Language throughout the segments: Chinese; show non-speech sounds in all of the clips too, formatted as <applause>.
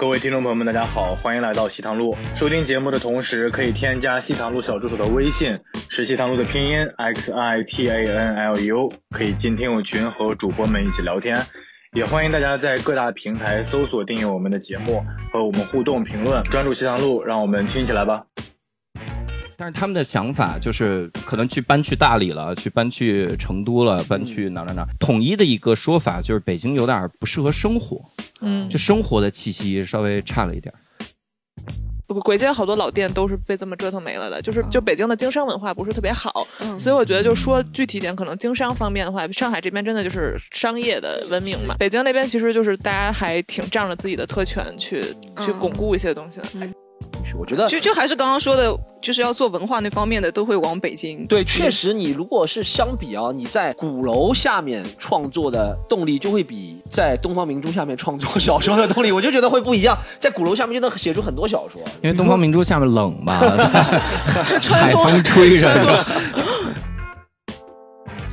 各位听众朋友们，大家好，欢迎来到西塘路。收听节目的同时，可以添加西塘路小助手的微信，是西塘路的拼音 x i t a n l u，可以进听友群和主播们一起聊天。也欢迎大家在各大平台搜索订阅我们的节目，和我们互动评论。专注西塘路，让我们听起来吧。但是他们的想法就是可能去搬去大理了，去搬去成都了，搬去哪哪哪。统一的一个说法就是北京有点不适合生活，嗯，就生活的气息稍微差了一点。不，簋街好多老店都是被这么折腾没了的，就是就北京的经商文化不是特别好，所以我觉得就说具体点，可能经商方面的话，上海这边真的就是商业的文明嘛，北京那边其实就是大家还挺仗着自己的特权去去巩固一些东西的。我觉得就就还是刚刚说的，就是要做文化那方面的，都会往北京。对，确实，你如果是相比啊，你在鼓楼下面创作的动力，就会比在东方明珠下面创作小说的动力，我就觉得会不一样。在鼓楼下面就能写出很多小说，因为东方明珠下面冷嘛，<laughs> 海风吹着。<laughs>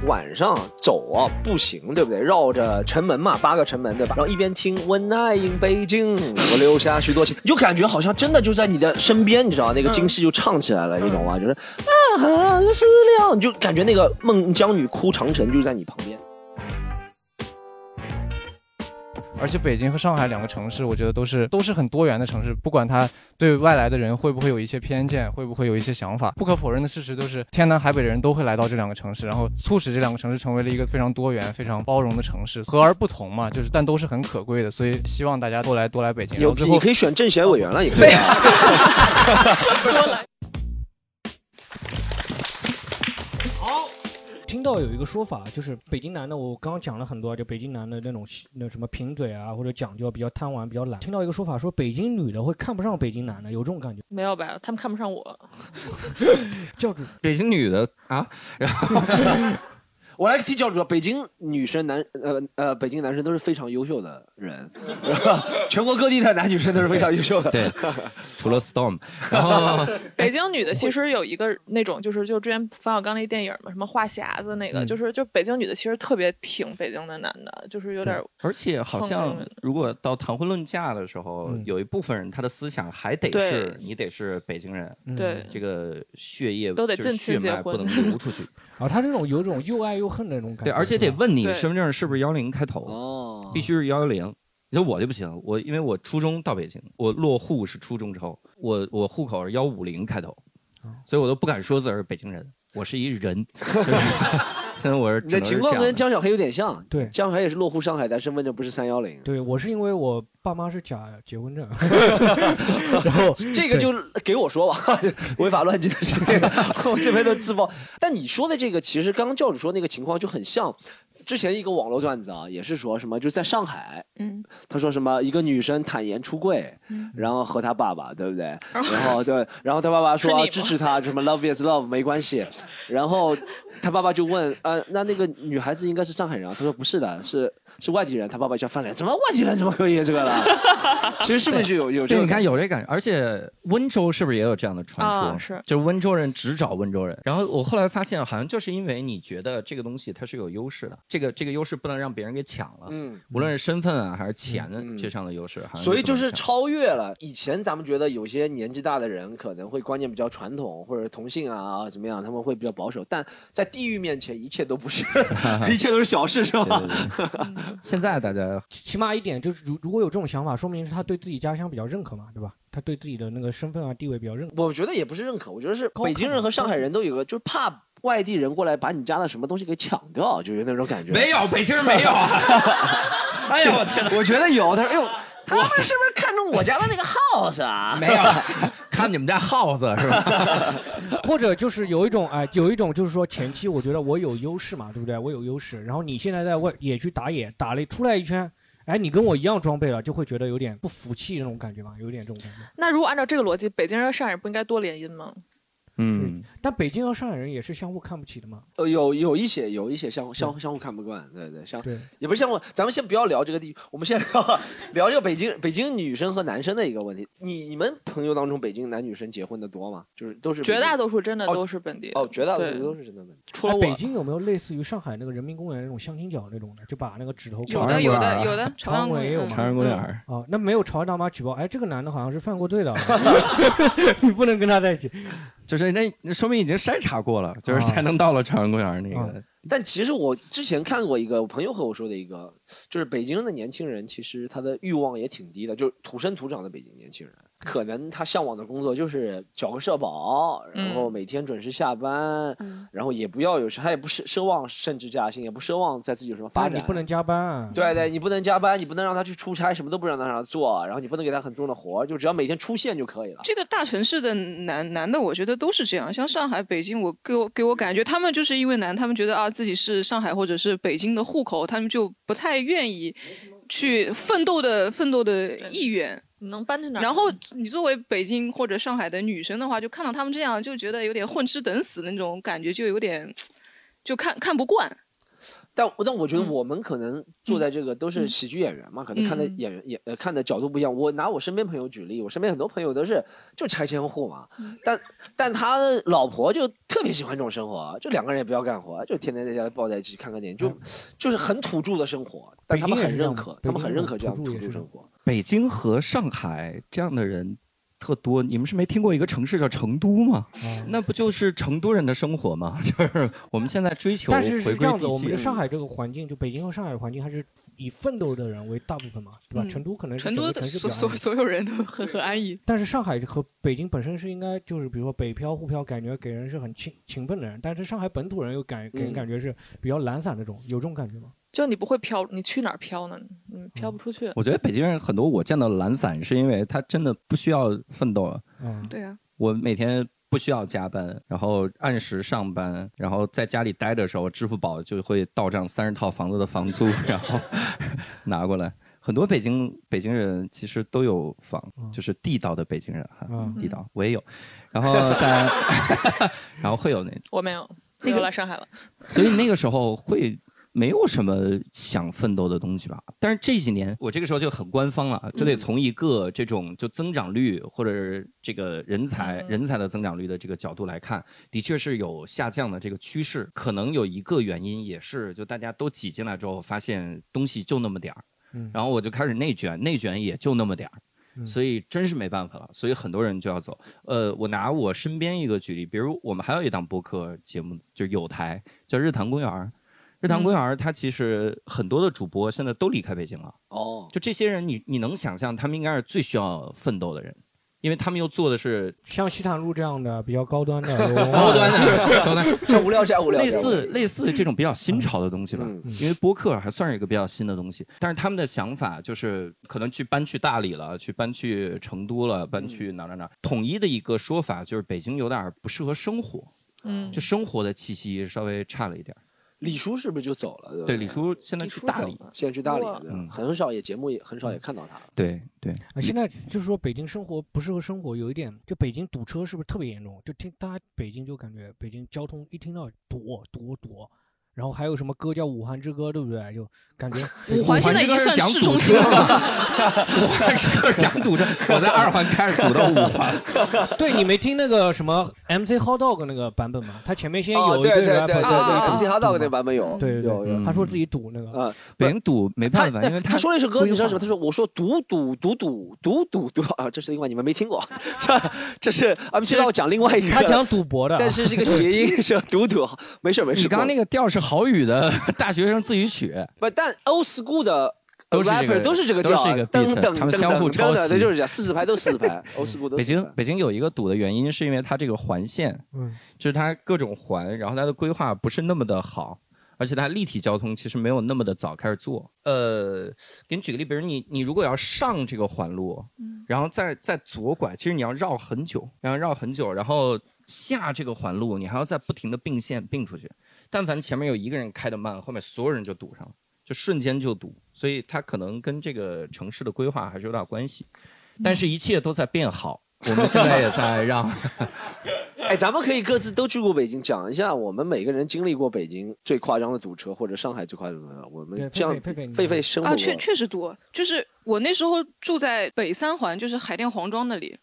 晚上走啊，步行，对不对？绕着城门嘛，八个城门，对吧？然后一边听《When I in 北京》，我留下许多情，你就感觉好像真的就在你的身边，你知道那个京戏就唱起来了，你懂吗？就是啊，思量，你就感觉那个孟姜女哭长城就在你旁边。而且北京和上海两个城市，我觉得都是都是很多元的城市。不管它对外来的人会不会有一些偏见，会不会有一些想法，不可否认的事实就是天南海北的人都会来到这两个城市，然后促使这两个城市成为了一个非常多元、非常包容的城市。和而不同嘛，就是但都是很可贵的。所以希望大家多来多来北京。有你可以选政协委员了，也可以。<laughs> <laughs> <laughs> 多来。听到有一个说法，就是北京男的，我刚刚讲了很多，就北京男的那种那什么贫嘴啊，或者讲究比较贪玩、比较懒。听到一个说法，说北京女的会看不上北京男的，有这种感觉？没有吧？他们看不上我。<laughs> 教主，北京女的啊，然后。我来替教主，北京女生男呃呃，北京男生都是非常优秀的人，<laughs> 全国各地的男女生都是非常优秀的。对，<laughs> 除了 Storm。然后 <laughs> 北京女的其实有一个那种，就是就之前冯小刚那电影嘛，什么话匣子那个，就是就北京女的其实特别挺北京的男的，就是有点。而且好像如果到谈婚论嫁的时候，有一部分人他的思想还得是你得是北京人，对这个血液都得近亲结婚，不能流出去。啊，他这种有种又爱又恨那种感觉。对，而且得问你身份证是不是幺零开头哦，必须是幺幺零。你说我就不行，我因为我初中到北京，我落户是初中之后，我我户口是幺五零开头，所以我都不敢说自个儿是北京人，我是一人。<laughs> <laughs> 现在我是你的情况跟江小黑有点像，对，江小黑也是落户上海，但身份证不是三幺零。对我是因为我爸妈是假结婚证，<laughs> 然后这个就给我说吧，<laughs> 违法乱纪的事情，我这边都自爆。但你说的这个，其实刚刚教主说那个情况就很像。之前一个网络段子啊，也是说什么，就在上海，嗯，他说什么一个女生坦言出柜，然后和他爸爸，对不对？然后对，然后他爸爸说支持他，什么 love is love 没关系。然后他爸爸就问，呃，那那个女孩子应该是上海人啊？他说不是的，是是外地人。他爸爸一下翻脸，怎么外地人怎么可以这个了？<laughs> 其实是不是有有这个？你看有这感觉，而且温州是不是也有这样的传说？是，就是温州人只找温州人。然后我后来发现，好像就是因为你觉得这个东西它是有优势的。这个这个优势不能让别人给抢了，嗯，无论是身份啊还是钱这上的优势，所以就是超越了以前咱们觉得有些年纪大的人可能会观念比较传统，或者同性啊怎么样，他们会比较保守，但在地域面前一切都不是，<laughs> 一切都是小事，是吧？<laughs> <laughs> 现在大家起码一点就是，如如果有这种想法，说明是他对自己家乡比较认可嘛，对吧？他对自己的那个身份啊地位比较认可。我觉得也不是认可，我觉得是北京人和上海人都有个，就是怕。外地人过来把你家的什么东西给抢掉，就有那种感觉。<laughs> 没有，北京人没有。<laughs> 哎呀，我天哪！我觉得有。他说：“哎呦，他们是不是看中我家的那个 house 啊？” <laughs> 没有，看你们家 house 是吧？<laughs> 或者就是有一种哎，有一种就是说前期我觉得我有优势嘛，对不对？我有优势，然后你现在在外野区打野，打了出来一圈，哎，你跟我一样装备了，就会觉得有点不服气那种感觉嘛，有点这种感觉。那如果按照这个逻辑，北京人和上海人不应该多联姻吗？嗯，但北京和上海人也是相互看不起的嘛。呃，有有一些有一些相相相互看不惯，对对，相对也不是相互。咱们先不要聊这个地，我们先聊聊这个北京北京女生和男生的一个问题。你你们朋友当中北京男女生结婚的多吗？就是都是绝大多数真的都是本地哦，绝大多数都是真的本地。除了我，北京有没有类似于上海那个人民公园那种相亲角那种的，就把那个指头有的有的有的，朝阳公园也有朝阳公园哦，那没有朝阳大妈举报，哎，这个男的好像是犯过罪的，<laughs> <laughs> 你不能跟他在一起。就是那那说明已经筛查过了，就是才能到了朝阳公园那个。但其实我之前看过一个我朋友和我说的一个，就是北京的年轻人其实他的欲望也挺低的，就是土生土长的北京年轻人。可能他向往的工作就是缴个社保，然后每天准时下班，然后也不要有他也不奢奢望升职加薪，也不奢望在自己有什么发展。你不能加班啊！对对，你不能加班，你不能让他去出差，什么都不让他让他做，然后你不能给他很重的活，就只要每天出现就可以了。这个大城市的男男的，我觉得都是这样。像上海、北京，我给我给我感觉，他们就是因为男，他们觉得啊自己是上海或者是北京的户口，他们就不太愿意去奋斗的奋斗的意愿。你能搬到哪？然后你作为北京或者上海的女生的话，就看到他们这样，就觉得有点混吃等死的那种感觉，就有点就看看不惯。但但我觉得我们可能坐在这个都是喜剧演员嘛，可能看的演员演呃看的角度不一样。我拿我身边朋友举例，我身边很多朋友都是就拆迁户嘛，但但他老婆就特别喜欢这种生活，就两个人也不要干活，就天天在家里抱在一起看看电影，就就是很土著的生活。但他们很认可，他们很认可这样土著生活。北京和上海这样的人。特多，你们是没听过一个城市叫成都吗？那不就是成都人的生活吗？<laughs> 就是我们现在追求，但是是这样子，我们上海这个环境，就北京和上海的环境，还是以奋斗的人为大部分嘛，对吧？成都可能成都的所所所有人都很很安逸，但是上海和北京本身是应该就是比如说北漂沪漂，感觉给人是很勤勤奋的人，但是上海本土人又感给人感觉是比较懒散那种，有这种感觉吗？就你不会飘，你去哪儿飘呢？嗯飘不出去。我觉得北京人很多，我见到懒散，是因为他真的不需要奋斗。嗯，对啊。我每天不需要加班，然后按时上班，然后在家里待的时候，支付宝就会到账三十套房子的房租，<laughs> 然后拿过来。很多北京北京人其实都有房，就是地道的北京人哈，地道我也有。然后在，<laughs> 然后会有那我没有，又来上海了。所以那个时候会。没有什么想奋斗的东西吧，但是这几年我这个时候就很官方了，就得从一个这种就增长率或者这个人才人才的增长率的这个角度来看，的确是有下降的这个趋势。可能有一个原因也是，就大家都挤进来之后，发现东西就那么点儿，然后我就开始内卷，内卷也就那么点儿，所以真是没办法了，所以很多人就要走。呃，我拿我身边一个举例，比如我们还有一档播客节目，就有台叫日坛公园。日坛公园，它其实很多的主播现在都离开北京了。哦，就这些人，你你能想象，他们应该是最需要奋斗的人，因为他们又做的是像西坦路这样的比较高端的、<laughs> 高端的、高端，<laughs> 像无聊加无聊，类似类似这种比较新潮的东西吧。因为播客还算是一个比较新的东西，但是他们的想法就是可能去搬去大理了，去搬去成都了，搬去哪哪哪。统一的一个说法就是北京有点不适合生活，嗯，就生活的气息稍微差了一点。李叔是不是就走了？对，李叔现在去大理，现在去大理，嗯，很少也节目也很少也看到他。对对，啊，现在就是说北京生活不适合生活，有一点，就北京堵车是不是特别严重？就听大家北京就感觉北京交通一听到堵堵堵。然后还有什么歌叫《武汉之歌》，对不对？就感觉 <laughs> 五环现在已经算市中心了。武汉之歌讲堵着，我在二环开始堵到五环。<laughs> 对你没听那个什么 MC Hot Dog 那个版本吗？他前面先有一对对对对，MC Hot Dog 那个版本有，对有有。他说自己堵那个，北京堵没办法，因为他说了一首歌，你知道什么？他说我说堵堵堵堵堵堵堵啊，这是另外你们没听过，<laughs> 是吧？这是 MC Hot 讲另外一个，他讲赌博的，但是这个谐音，是堵堵。没事没事，你刚刚那个调是。郝宇的 <laughs> 大学生自己曲，不，但 old school 的都是这个，都是这个调，等等，他们相互抄袭，就是这样四四拍都四十拍，old school <laughs> 都。北京北京有一个堵的原因，是因为它这个环线，嗯，就是它各种环，然后它的规划不是那么的好，而且它立体交通其实没有那么的早开始做。呃，给你举个例，比如你你如果要上这个环路，嗯，然后再再左拐，其实你要绕很久，然后绕很久，然后下这个环路，你还要再不停的并线并出去。但凡前面有一个人开的慢，后面所有人就堵上了，就瞬间就堵。所以它可能跟这个城市的规划还是有点关系。但是，一切都在变好。我们现在也在让 <laughs> 哎，咱们可以各自都去过北京，讲一下我们每个人经历过北京最夸张的堵车，或者上海最夸张的。我们这样，狒狒生活啊，确确实多。就是我那时候住在北三环，就是海淀黄庄那里，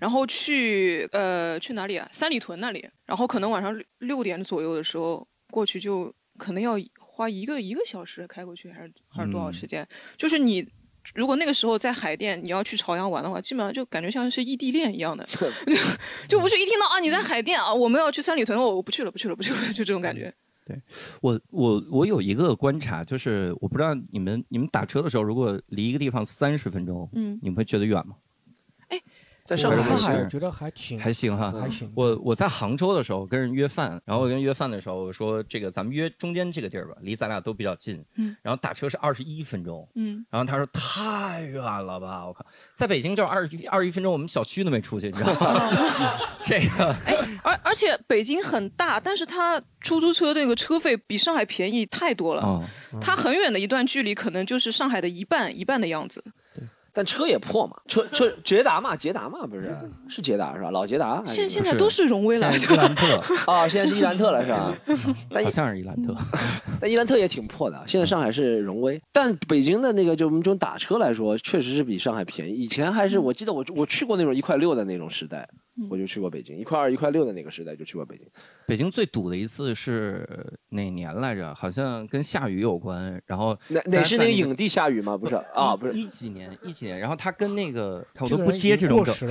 然后去呃去哪里啊？三里屯那里，然后可能晚上六点左右的时候过去，就可能要花一个一个小时开过去，还是还是多少时间？就是你。如果那个时候在海淀，你要去朝阳玩的话，基本上就感觉像是异地恋一样的，<laughs> 就不是一听到啊你在海淀啊，我们要去三里屯，我我不去了，不去了，不去了，就这种感觉。对我我我有一个观察，就是我不知道你们你们打车的时候，如果离一个地方三十分钟，嗯，你们会觉得远吗？哎。在上海，我觉得还行，还行哈，还行。我我在杭州的时候跟人约饭，然后我跟人约饭的时候，我说这个咱们约中间这个地儿吧，离咱俩都比较近。嗯。然后打车是二十一分钟。嗯。然后他说太远了吧，我靠，在北京就是二十一二十一分钟，我们小区都没出去，你知道吗？<laughs> <laughs> 这个。哎，而而且北京很大，但是它出租车那个车费比上海便宜太多了。哦。它很远的一段距离，可能就是上海的一半一半的样子。但车也破嘛，车车捷达嘛，捷达嘛，不是是捷达是吧？老捷达。现现在都是荣威了，<laughs> 伊兰特啊，<laughs> 现在是伊兰特了是吧？好像是伊兰特，<laughs> 但伊兰特也挺破的。现在上海是荣威，但北京的那个就我们这种打车来说，确实是比上海便宜。以前还是我记得我我去过那种一块六的那种时代。我就去过北京，一块二、一块六的那个时代就去过北京。北京最堵的一次是哪年来着？好像跟下雨有关。然后哪哪是那个影帝下雨吗？不是啊，不是一几年一几年。然后他跟那个我都不接这种梗，<laughs>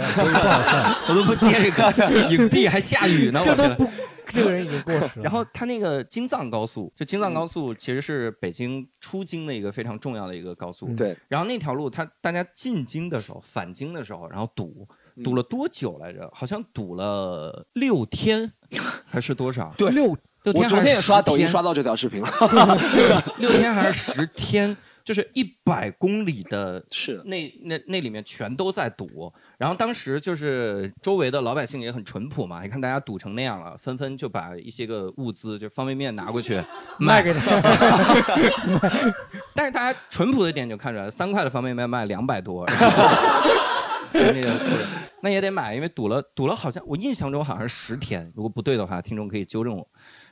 我都不接这个 <laughs> 影帝还下雨呢。这都不，这个人已经过时了。<laughs> 然后他那个京藏高速，就京藏高速其实是北京出京的一个非常重要的一个高速。对。然后那条路，他大家进京的时候、返京的时候，然后堵。堵了多久来着？好像堵了六天，<laughs> 还是多少？对，六六天。我昨天也刷抖音刷到这条视频了。<laughs> 六天还是十天？就是一百公里的，是那那那里面全都在堵。然后当时就是周围的老百姓也很淳朴嘛，一看大家堵成那样了，纷纷就把一些个物资，就方便面拿过去 <laughs> 卖给他。但是大家淳朴的一点就看出来，三块的方便面卖两百多。那个那也得买，因为堵了堵了，好像我印象中好像是十天，如果不对的话，听众可以纠正我。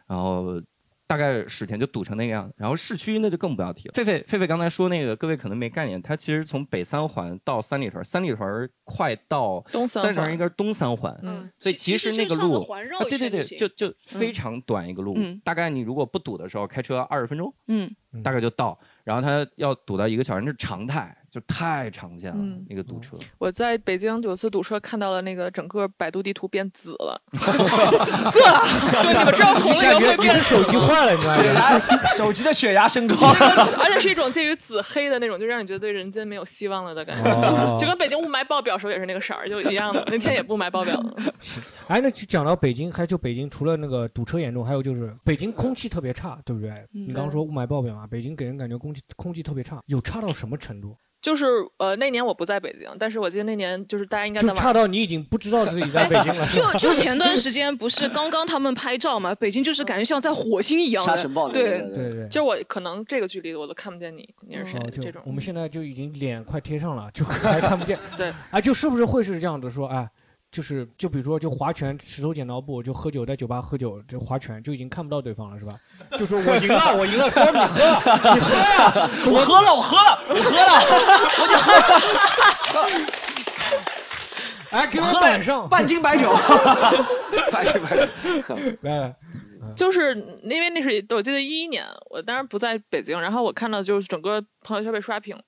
然后大概十天就堵成那个样子，然后市区那就更不要提了。狒狒狒狒刚才说那个，各位可能没概念，它其实从北三环到三里屯，三里屯快到东三环，应该是东三环。嗯，所以其实那个路，对对对，就就非常短一个路，大概你如果不堵的时候，开车二十分钟，嗯，大概就到。然后它要堵到一个小时，那是常态。就太常见了，那个堵车。我在北京有次堵车，看到了那个整个百度地图变紫了，色了。就你们知道红了以后会变手机坏了，你知道吗？血压，<laughs> 手机的血压升高，<laughs> 而且是一种介于紫黑的那种，就让你觉得对人间没有希望了的感觉。<laughs> 就跟北京雾霾爆表时候也是那个色儿，就一样的。那天也雾霾爆表了。哎，那就讲到北京，还就北京除了那个堵车严重，还有就是北京空气特别差，对不对？你刚刚说雾霾爆表嘛，北京给人感觉空气空气特别差，有差到什么程度？就是呃，那年我不在北京，但是我记得那年就是大家应该就差到你已经不知道自己在北京了。<laughs> 就就前段时间不是刚刚他们拍照嘛，北京就是感觉像在火星一样。沙尘暴。对对对。就我可能这个距离我都看不见你，你是谁？这种。我们现在就已经脸快贴上了，就还看不见。<laughs> 对。啊，就是不是会是这样子说啊？就是，就比如说，就划拳、石头剪刀布，就喝酒，在酒吧喝酒，就划拳，就已经看不到对方了，是吧？就说我赢了，我赢了，说你喝，你喝呀，<laughs> 我喝了，我喝了，我喝了，我就喝。<laughs> 哎，给我摆上半斤白酒，<laughs> 半斤白酒，来，就是因为那是我记得一一年，我当时不在北京，然后我看到就是整个朋友圈被刷屏了。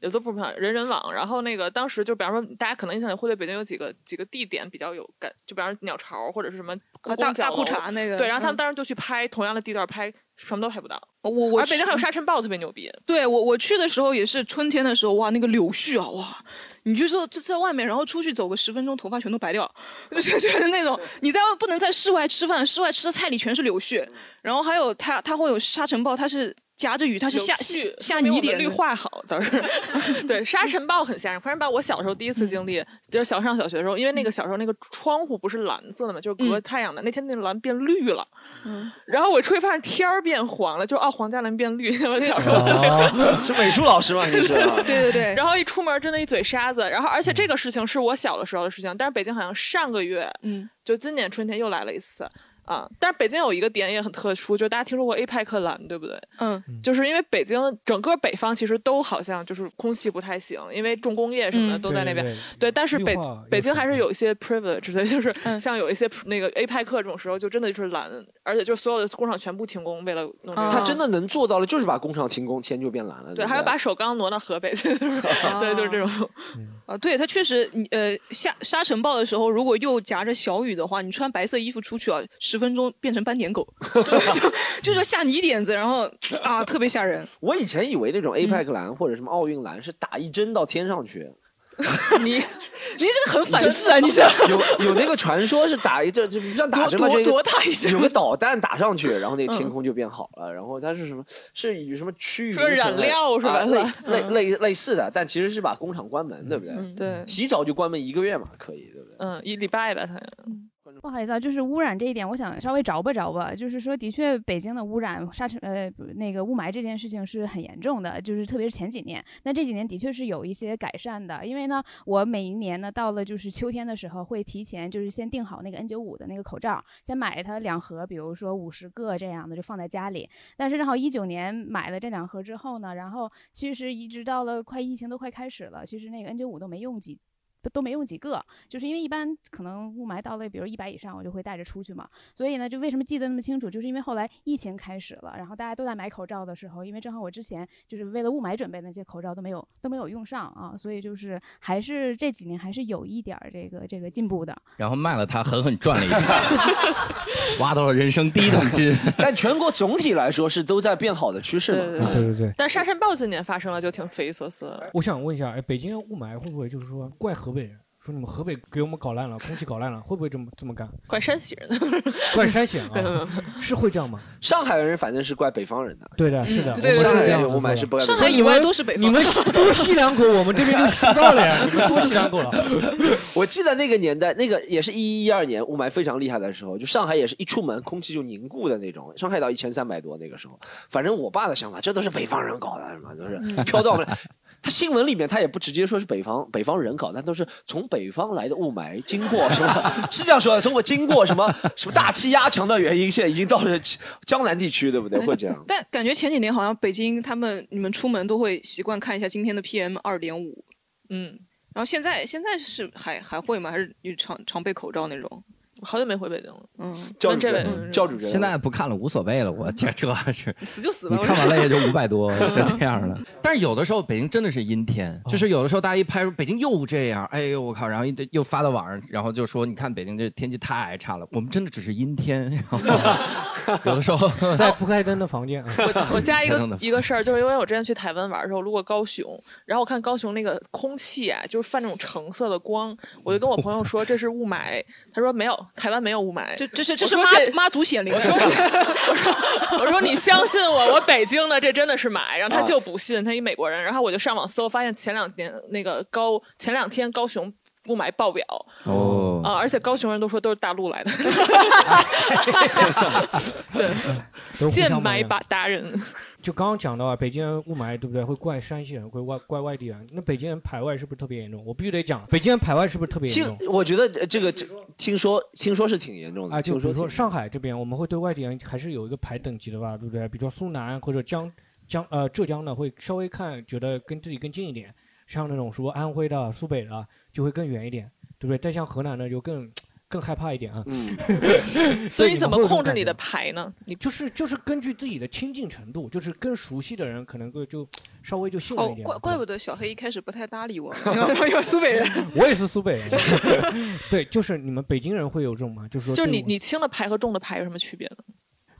也都不漂人人网，然后那个当时就比方说，大家可能印象里会对北京有几个几个地点比较有感，就比方说鸟巢或者是什么大大裤衩那个，对，然后他们当时就去拍同样的地段拍。什么都拍不到。我我而北京还有沙尘暴特别牛逼。对我我去的时候也是春天的时候，哇，那个柳絮啊，哇，你就说就在外面，然后出去走个十分钟，头发全都白掉，<laughs> 就就是那种你在不能在室外吃饭，室外吃的菜里全是柳絮。然后还有它它会有沙尘暴，它是夹着雨，它是下下泥点，绿化好倒是。<laughs> 对，沙尘暴很吓人。沙尘暴我小时候第一次经历，就是小上小学的时候，因为那个小时候那个窗户不是蓝色的嘛，就是隔太阳的。那天那蓝变绿了，嗯，然后我出去发现天儿变黄了，就哦，黄加蓝变绿。我小时候 <laughs> 是美术老师吗？你是？<laughs> 对对对。然后一出门真的一嘴沙子，然后而且这个事情是我小的时候的事情，但是北京好像上个月，嗯，就今年春天又来了一次。啊，但是北京有一个点也很特殊，就是大家听说过 APEC 蓝，对不对？嗯，就是因为北京整个北方其实都好像就是空气不太行，因为重工业什么的都在那边。对，但是北北京还是有一些 privilege 的，<laughs> 就是像有一些那个 APEC 这种时候，就真的就是蓝，而且就所有的工厂全部停工，为了弄这个。他真的能做到了，就是把工厂停工，天就变蓝了。对，还要把首钢挪到河北去。<laughs> 对，就是这种。啊，对，它确实，你呃下沙尘暴的时候，如果又夹着小雨的话，你穿白色衣服出去啊，十分钟变成斑点狗，<laughs> 就就是下泥点子，然后啊特别吓人。<laughs> 我以前以为那种 APEC 蓝或者什么奥运蓝是打一针到天上去。<laughs> 你，你这个很反噬啊！你是有有那个传说是打一阵就不像打针嘛，多大一有个导弹打上去，然后那个天空就变好了。然后它是什么？是以什么区域染料是吧？类类类类似的，但其实是把工厂关门，对不对？对，提早就关门一个月嘛，可以，对不对？嗯，一礼拜吧，它。不好意思啊，就是污染这一点，我想稍微着吧着吧。就是说，的确，北京的污染沙尘呃那个雾霾这件事情是很严重的，就是特别是前几年。那这几年的确是有一些改善的，因为呢，我每一年呢到了就是秋天的时候，会提前就是先订好那个 N95 的那个口罩，先买它两盒，比如说五十个这样的，就放在家里。但是正好一九年买了这两盒之后呢，然后其实一直到了快疫情都快开始了，其实那个 N95 都没用几。都没用几个，就是因为一般可能雾霾到了，比如一百以上，我就会带着出去嘛。所以呢，就为什么记得那么清楚，就是因为后来疫情开始了，然后大家都在买口罩的时候，因为正好我之前就是为了雾霾准备那些口罩都没有都没有用上啊，所以就是还是这几年还是有一点儿这个这个进步的。然后卖了它，狠狠赚了一笔，<laughs> 挖到了人生第一桶金。<laughs> 但全国总体来说是都在变好的趋势嘛？对对对。但沙尘暴今年发生了，就挺匪夷所思。我想问一下，哎，北京雾霾会不会就是说怪河北人？说你们河北给我们搞烂了，空气搞烂了，会不会这么这么干？怪山西人，<laughs> 怪山西人啊 <laughs> <laughs> 是会这样吗？上海人反正是怪北方人的，对的，是的，对上海人雾霾是不上海以外都是北方。你们多吸两口，我们这边就吸到了呀，你们多吸两口了。我记得那个年代，那个也是一一一二年雾霾非常厉害的时候，就上海也是一出门空气就凝固的那种，上海到一千三百多那个时候。反正我爸的想法，这都是北方人搞的，什么都是飘到我们。他新闻里面他也不直接说是北方北方人搞，但都是从北方来的雾霾经过 <laughs> 是吧？是这样说的，从我经过什么什么大气压强的原因，现在已经到了江南地区，对不对？会这样。但感觉前几年好像北京他们你们出门都会习惯看一下今天的 PM 二点五，嗯，然后现在现在是还还会吗？还是常常备口罩那种？好久没回北京了，嗯，教主任，教主任，现在不看了，无所谓了，我这这是 <laughs> 死就死吧，你看完了也就五百多，<laughs> 就这样了。但是有的时候北京真的是阴天，就是有的时候大家一拍，北京又这样，哎呦我靠，然后又发到网上，然后就说你看北京这天气太差了，我们真的只是阴天。<laughs> 有的时候在不开灯的房间，我我加一个一个事儿，就是因为我之前去台湾玩的时候路过高雄，然后我看高雄那个空气啊，就是泛那种橙色的光，我就跟我朋友说这是雾霾，他说没有。台湾没有雾霾，这这是这是妈妈祖显灵。我说 <laughs> 我说你相信我，我北京的这真的是霾。然后他就不信，他一美国人。然后我就上网搜，发现前两天那个高前两天高雄雾霾爆表哦啊，而且高雄人都说都是大陆来的，<laughs> 对，见霾把达人。就刚刚讲到啊，北京人雾霾对不对？会怪山西人，会怪怪外地人。那北京人排外是不是特别严重？我必须得讲，<laughs> 北京人排外是不是特别严重？我觉得这个听说听说是挺严重的啊。就比如说上海这边，我们会对外地人还是有一个排等级的吧，对不对？比如说苏南或者江江呃浙江的，会稍微看觉得跟自己更近一点。像那种说安徽的、苏北的，就会更远一点，对不对？但像河南的就更。更害怕一点啊，嗯，<laughs> 所以怎么控制你的牌呢？你就是就是根据自己的亲近程度，就是更熟悉的人，可能会就稍微就信任一点。怪怪不得小黑一开始不太搭理我，<laughs> 有苏北人，<laughs> 我也是苏北人。对，就是你们北京人会有这种吗？就是说，就是你你轻的牌和重的牌有什么区别呢？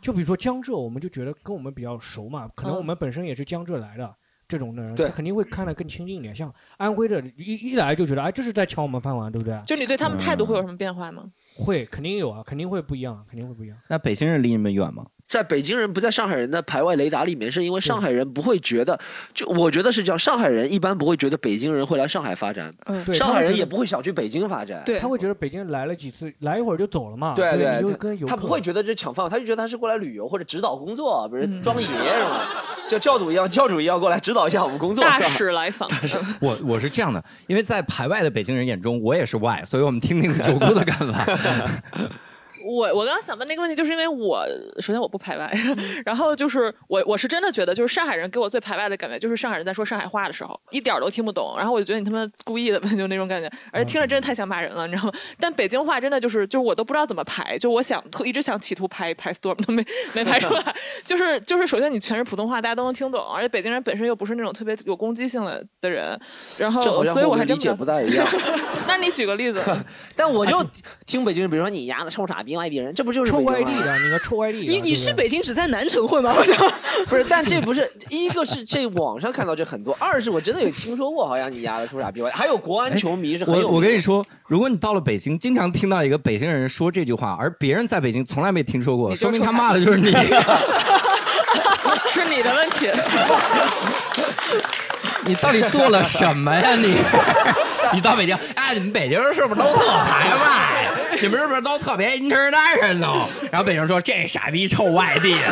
就比如说江浙，我们就觉得跟我们比较熟嘛，可能我们本身也是江浙来的。这种的人，他肯定会看得更亲近一点。像安徽的，一一来就觉得，哎，这是在抢我们饭碗，对不对？就你对他们态度会有什么变化吗？会，肯定有啊，肯定会不一样，肯定会不一样。那北京人离你们远吗？在北京人不在上海人的排外雷达里面，是因为上海人不会觉得，就我觉得是这样，上海人一般不会觉得北京人会来上海发展，嗯，对上海人也不。会想去北京发展，对他会觉得北京来了几次，来一会儿就走了嘛。对对，你就对，跟他不会觉得这抢饭，他就觉得他是过来旅游或者指导工作，比如嗯装爷什么，就教主一样，教主一样过来指导一下我们工作。大使来访，我我是这样的，因为在排外的北京人眼中，我也是外，所以我们听听九姑的看法。<laughs> 我我刚刚想问那个问题，就是因为我首先我不排外，<laughs> 然后就是我我是真的觉得，就是上海人给我最排外的感觉，就是上海人在说上海话的时候，一点儿都听不懂，然后我就觉得你他妈故意的，<laughs> 就那种感觉，而且听着真的太像骂人了，你知道吗？但北京话真的就是，就是我都不知道怎么排，就我想特一直想企图排排 storm 都没 <laughs> 没排出来，就是就是首先你全是普通话，大家都能听懂，而且北京人本身又不是那种特别有攻击性的的人，然后所以我的理解我还真知道不大一样。那你举个例子，但我就听北京人，比如说你丫的臭傻逼外地人，这不就是臭外地的，你个臭外地的。你你对不对去北京只在南城混吗？<laughs> 我想，不是，但这不是一个是这网上看到这很多，二是我真的有听说过，好像你丫的臭傻逼外，还有国安球迷是很有我我跟你说，如果你到了北京，经常听到一个北京人说这句话，而别人在北京从来没听说过，说明他骂的就是你。是你的问题。<laughs> 你到底做了什么呀你？<laughs> 你到北京，哎，你们北京人是不是都特排外？你们是不是都特别 international？然后北京人说这傻逼臭外地。<laughs>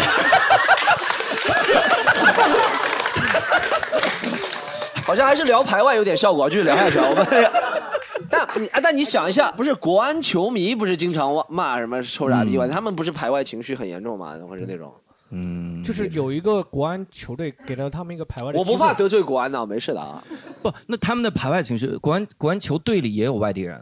好像还是聊排外有点效果，继续聊下去啊。我 <laughs> 们但你啊，但你想一下，不是国安球迷不是经常骂骂什么臭傻逼吗？他们不是排外情绪很严重吗？或者那种，嗯，就是有一个国安球队给了他们一个排外的我不怕得罪国安的，没事的啊。不，那他们的排外情绪，国安国安球队里也有外地人，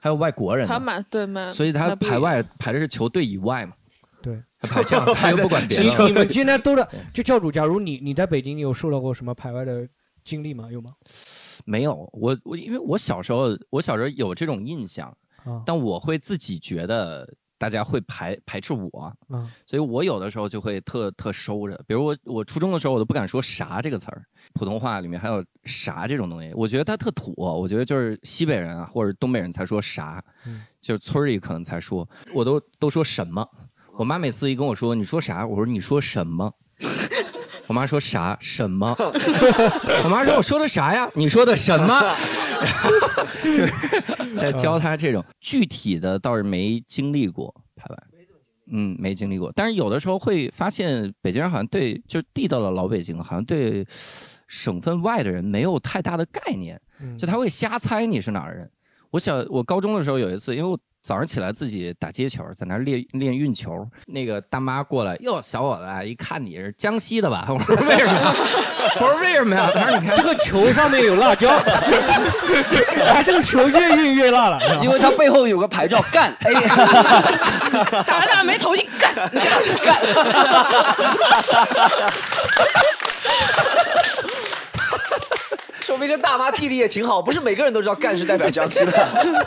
还有外国人呢他满对满，所以他排外排的是球队以外嘛。对，他排这样，他又不管别你的。你们今天都在就教主，假如你你在北京，你有受到过什么排外的经历吗？有吗？没有，我我因为我小时候我小时候有这种印象，啊但我会自己觉得大家会排排斥我，嗯所以我有的时候就会特特收着。比如我我初中的时候，我都不敢说“啥”这个词儿，普通话里面还有“啥”这种东西，我觉得它特土。我觉得就是西北人啊或者东北人才说“啥”，嗯就是村里可能才说，我都都说什么。我妈每次一跟我说你说啥，我说你说什么。<laughs> 我妈说啥什么？<laughs> 我妈说我说的啥呀？你说的什么？<laughs> 就是在教他这种具体的倒是没经历过排外，嗯，没经历过。但是有的时候会发现北京人好像对就是地道的老北京，好像对省份外的人没有太大的概念，嗯就他会瞎猜你是哪儿人。我小我高中的时候有一次，因为我早上起来自己打街球，在那儿练练运球，那个大妈过来，哟，小伙子，一看你是江西的吧？<laughs> 我说为什么？呀？我说为什么呀？他说你看这个球上面有辣椒，哎，这个球越运越辣了，因为它背后有个牌照干，哎，打了打没投进，干。<laughs> <laughs> 说明这大妈地理也挺好，不是每个人都知道干是代表江西的，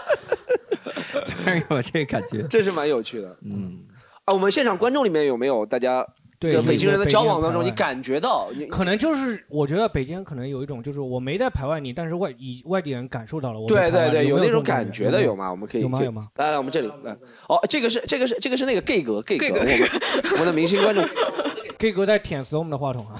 让我这个感觉。<laughs> 这是蛮有趣的。嗯，啊，我们现场观众里面有没有大家对北京人的交往当中，你感觉到你可能就是我觉得北京可能有一种，就是我没在排外你，但是外以外地人感受到了我被对对对，有那种感感觉的有吗？我们可以有吗有吗？来来，我们这里来。哦，这个是这个是这个是那个 gay 哥 gay 哥，gay 哥我们 <laughs> 我们的明星观众。<laughs> gay 哥在舔死我们的话筒啊！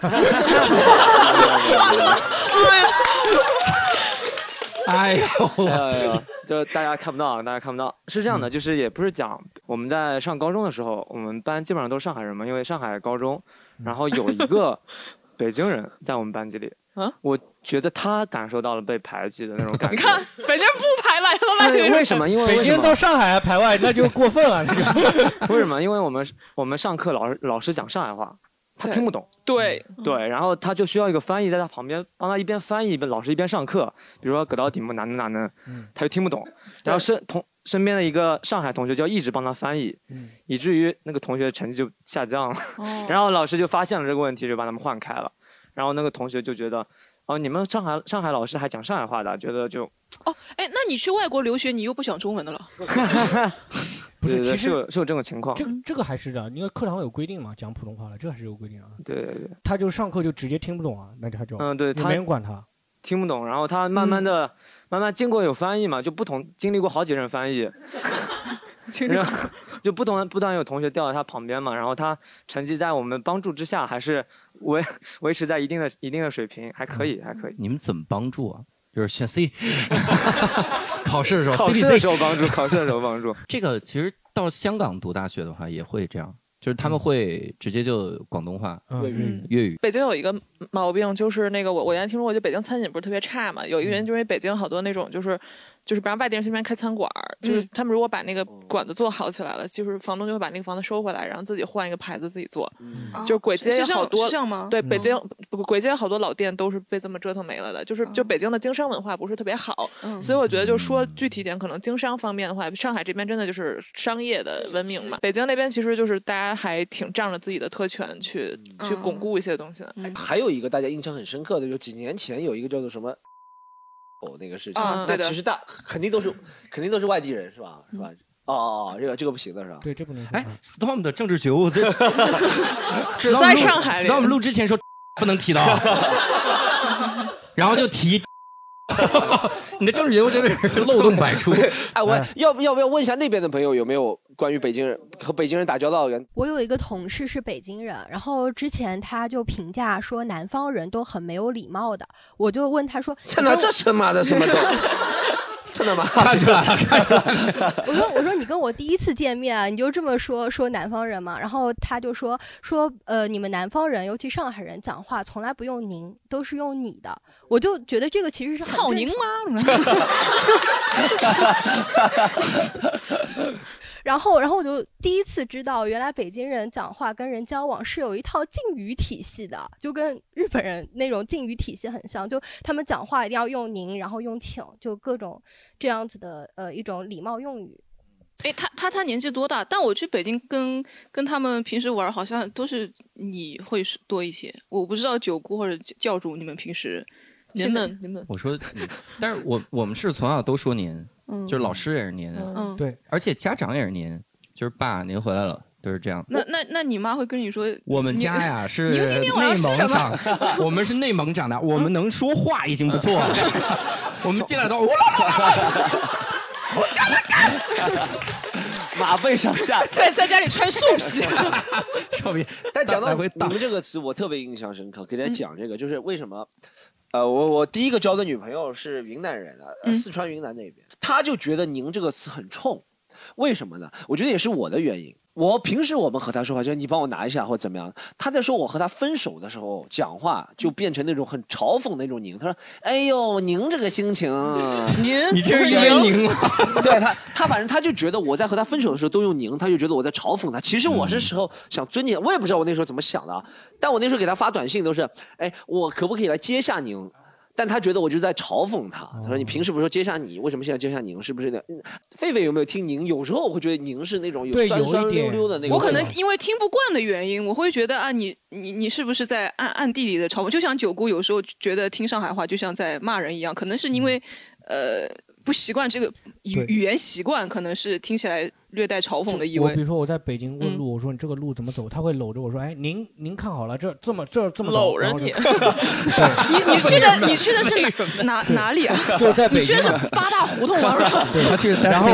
<laughs> 哎呦，哎呦，就大家看不到，大家看不到。是这样的，就是也不是讲我们在上高中的时候，我们班基本上都是上海人嘛，因为上海高中，然后有一个 <laughs> 北京人在我们班级里，啊我觉得他感受到了被排挤的那种感觉。<laughs> 你看北京人不排外头外地对，人为什么？因为北京为？到上海还排外，那就过分了。为什么？因为我们我们上课老师老师讲上海话，他听不懂。对对，然后他就需要一个翻译在他旁边帮他一边翻译，一边老师一边上课。比如说葛到题目哪能哪能，他就听不懂。然后身同身边的一个上海同学就要一直帮他翻译，以至于那个同学成绩就下降了。<laughs> 然后老师就发现了这个问题，就把他们换开了。然后那个同学就觉得，哦，你们上海上海老师还讲上海话的，觉得就哦，哎，那你去外国留学，你又不讲中文的了？<laughs> 不是，对对其实是有是有这种情况。这这个还是的，因为课堂有规定嘛，讲普通话了，这还是有规定啊。对对对，他就上课就直接听不懂啊，那他就嗯，对他没人管他。听不懂，然后他慢慢的、慢慢经过有翻译嘛，就不同经历过好几任翻译，<laughs> 然后就不同不断有同学调到他旁边嘛，然后他成绩在我们帮助之下还是维 <laughs> 维持在一定的一定的水平，还可以还可以。你们怎么帮助啊？就是选 C，<laughs> 考试的时候，考试的时候帮助，考试的时候帮助。<laughs> 这个其实到香港读大学的话也会这样。就是他们会直接就广东话、粤语、粤语。北京有一个毛病，就是那个我我原来听说过，就北京餐饮不是特别差嘛？有一个原因就是因为北京好多那种就是。就是不让外地人去那边开餐馆就是他们如果把那个馆子做好起来了，就是房东就会把那个房子收回来，然后自己换一个牌子自己做。就是簋街有好多？对，北京不簋街有好多老店都是被这么折腾没了的。就是就北京的经商文化不是特别好，所以我觉得就说具体点，可能经商方面的话，上海这边真的就是商业的文明嘛。北京那边其实就是大家还挺仗着自己的特权去去巩固一些东西的。还有一个大家印象很深刻的，就几年前有一个叫做什么。哦，那个事情，那其实大肯定都是肯定都是外地人，是吧？是吧？哦哦哦，这个这个不行的是吧？对，这不能。哎，Storm 的政治觉悟，<laughs> 这只在上海。Storm 录之前说 <laughs> 不能提到，<laughs> 然后就提。你的政治节目真的是漏洞百出。<laughs> 哎，我要不要不要问一下那边的朋友有没有关于北京人和北京人打交道的人？我有一个同事是北京人，然后之前他就评价说南方人都很没有礼貌的，我就问他说：“这哪这什么的什么的。”真的吗？<laughs> 看出来了，<laughs> 看出来了。我说，我说你跟我第一次见面，你就这么说说南方人嘛？然后他就说说呃，你们南方人，尤其上海人讲话从来不用您，都是用你的。我就觉得这个其实是操您妈！<laughs> 然后，然后我就第一次知道，原来北京人讲话跟人交往是有一套敬语体系的，就跟日本人那种敬语体系很像。就他们讲话一定要用您，然后用请，就各种这样子的呃一种礼貌用语。哎，他他他年纪多大？但我去北京跟跟他们平时玩，好像都是你会多一些。我不知道九姑或者教主，你们平时您们您们，我说，但是我我们是从小都说您。嗯就是老师也是您，嗯，对，而且家长也是您，就是爸，您回来了，都是这样。那那那你妈会跟你说？我们家呀 <laughs> 是内蒙长，<laughs> 我们是内蒙长大，我们能说话已经不错了。<laughs> 我们进来都我干了干，马背上下，在在家里穿树皮。但讲到你们这个词，我特别印象深刻，给大家讲这个，就是为什么。呃，我我第一个交的女朋友是云南人啊，四川云南那边，他就觉得“您”这个词很冲，为什么呢？我觉得也是我的原因。我平时我们和他说话，就是你帮我拿一下或者怎么样。他在说我和他分手的时候讲话，就变成那种很嘲讽那种“您”。他说：“哎呦，您这个心情，<laughs> 您你这是因为您吗？” <laughs> 对他，他反正他就觉得我在和他分手的时候都用“您”，他就觉得我在嘲讽他。其实我是时候想尊敬，我也不知道我那时候怎么想的啊。但我那时候给他发短信都是：“哎，我可不可以来接下您？”但他觉得我就是在嘲讽他。他说：“你平时不是说接下你，为什么现在接下您？是不是那？”狒狒有没有听您？有时候我会觉得您是那种有酸酸溜溜的那种。我可能因为听不惯的原因，我会觉得啊，你你你是不是在暗暗地里的嘲讽？就像九姑有时候觉得听上海话就像在骂人一样，可能是因为呃不习惯这个语语言习惯，可能是听起来。略带嘲讽的意味。我比如说我在北京问路，我说你这个路怎么走？他会搂着我说：“哎，您您看好了，这这么这这么搂着 <laughs> 你。”你你去的 <laughs> 你去的是哪哪里啊？<laughs> 就在你去的是八大胡同吗？对，他去然后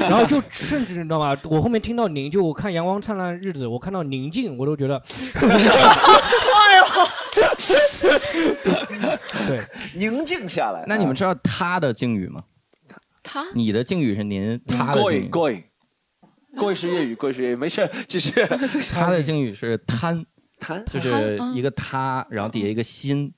然后就甚至你知道吗？我后面听到宁，就我看《阳光灿烂日子》，我看到宁静，我都觉得。哎呦！对，宁静下来。那你们知道他的敬语吗？他？你的敬语是您，他的敬语。过一是粤语，过一是粤语，没事，继续。他的敬语是贪，贪就是一个他，然后底下一个心，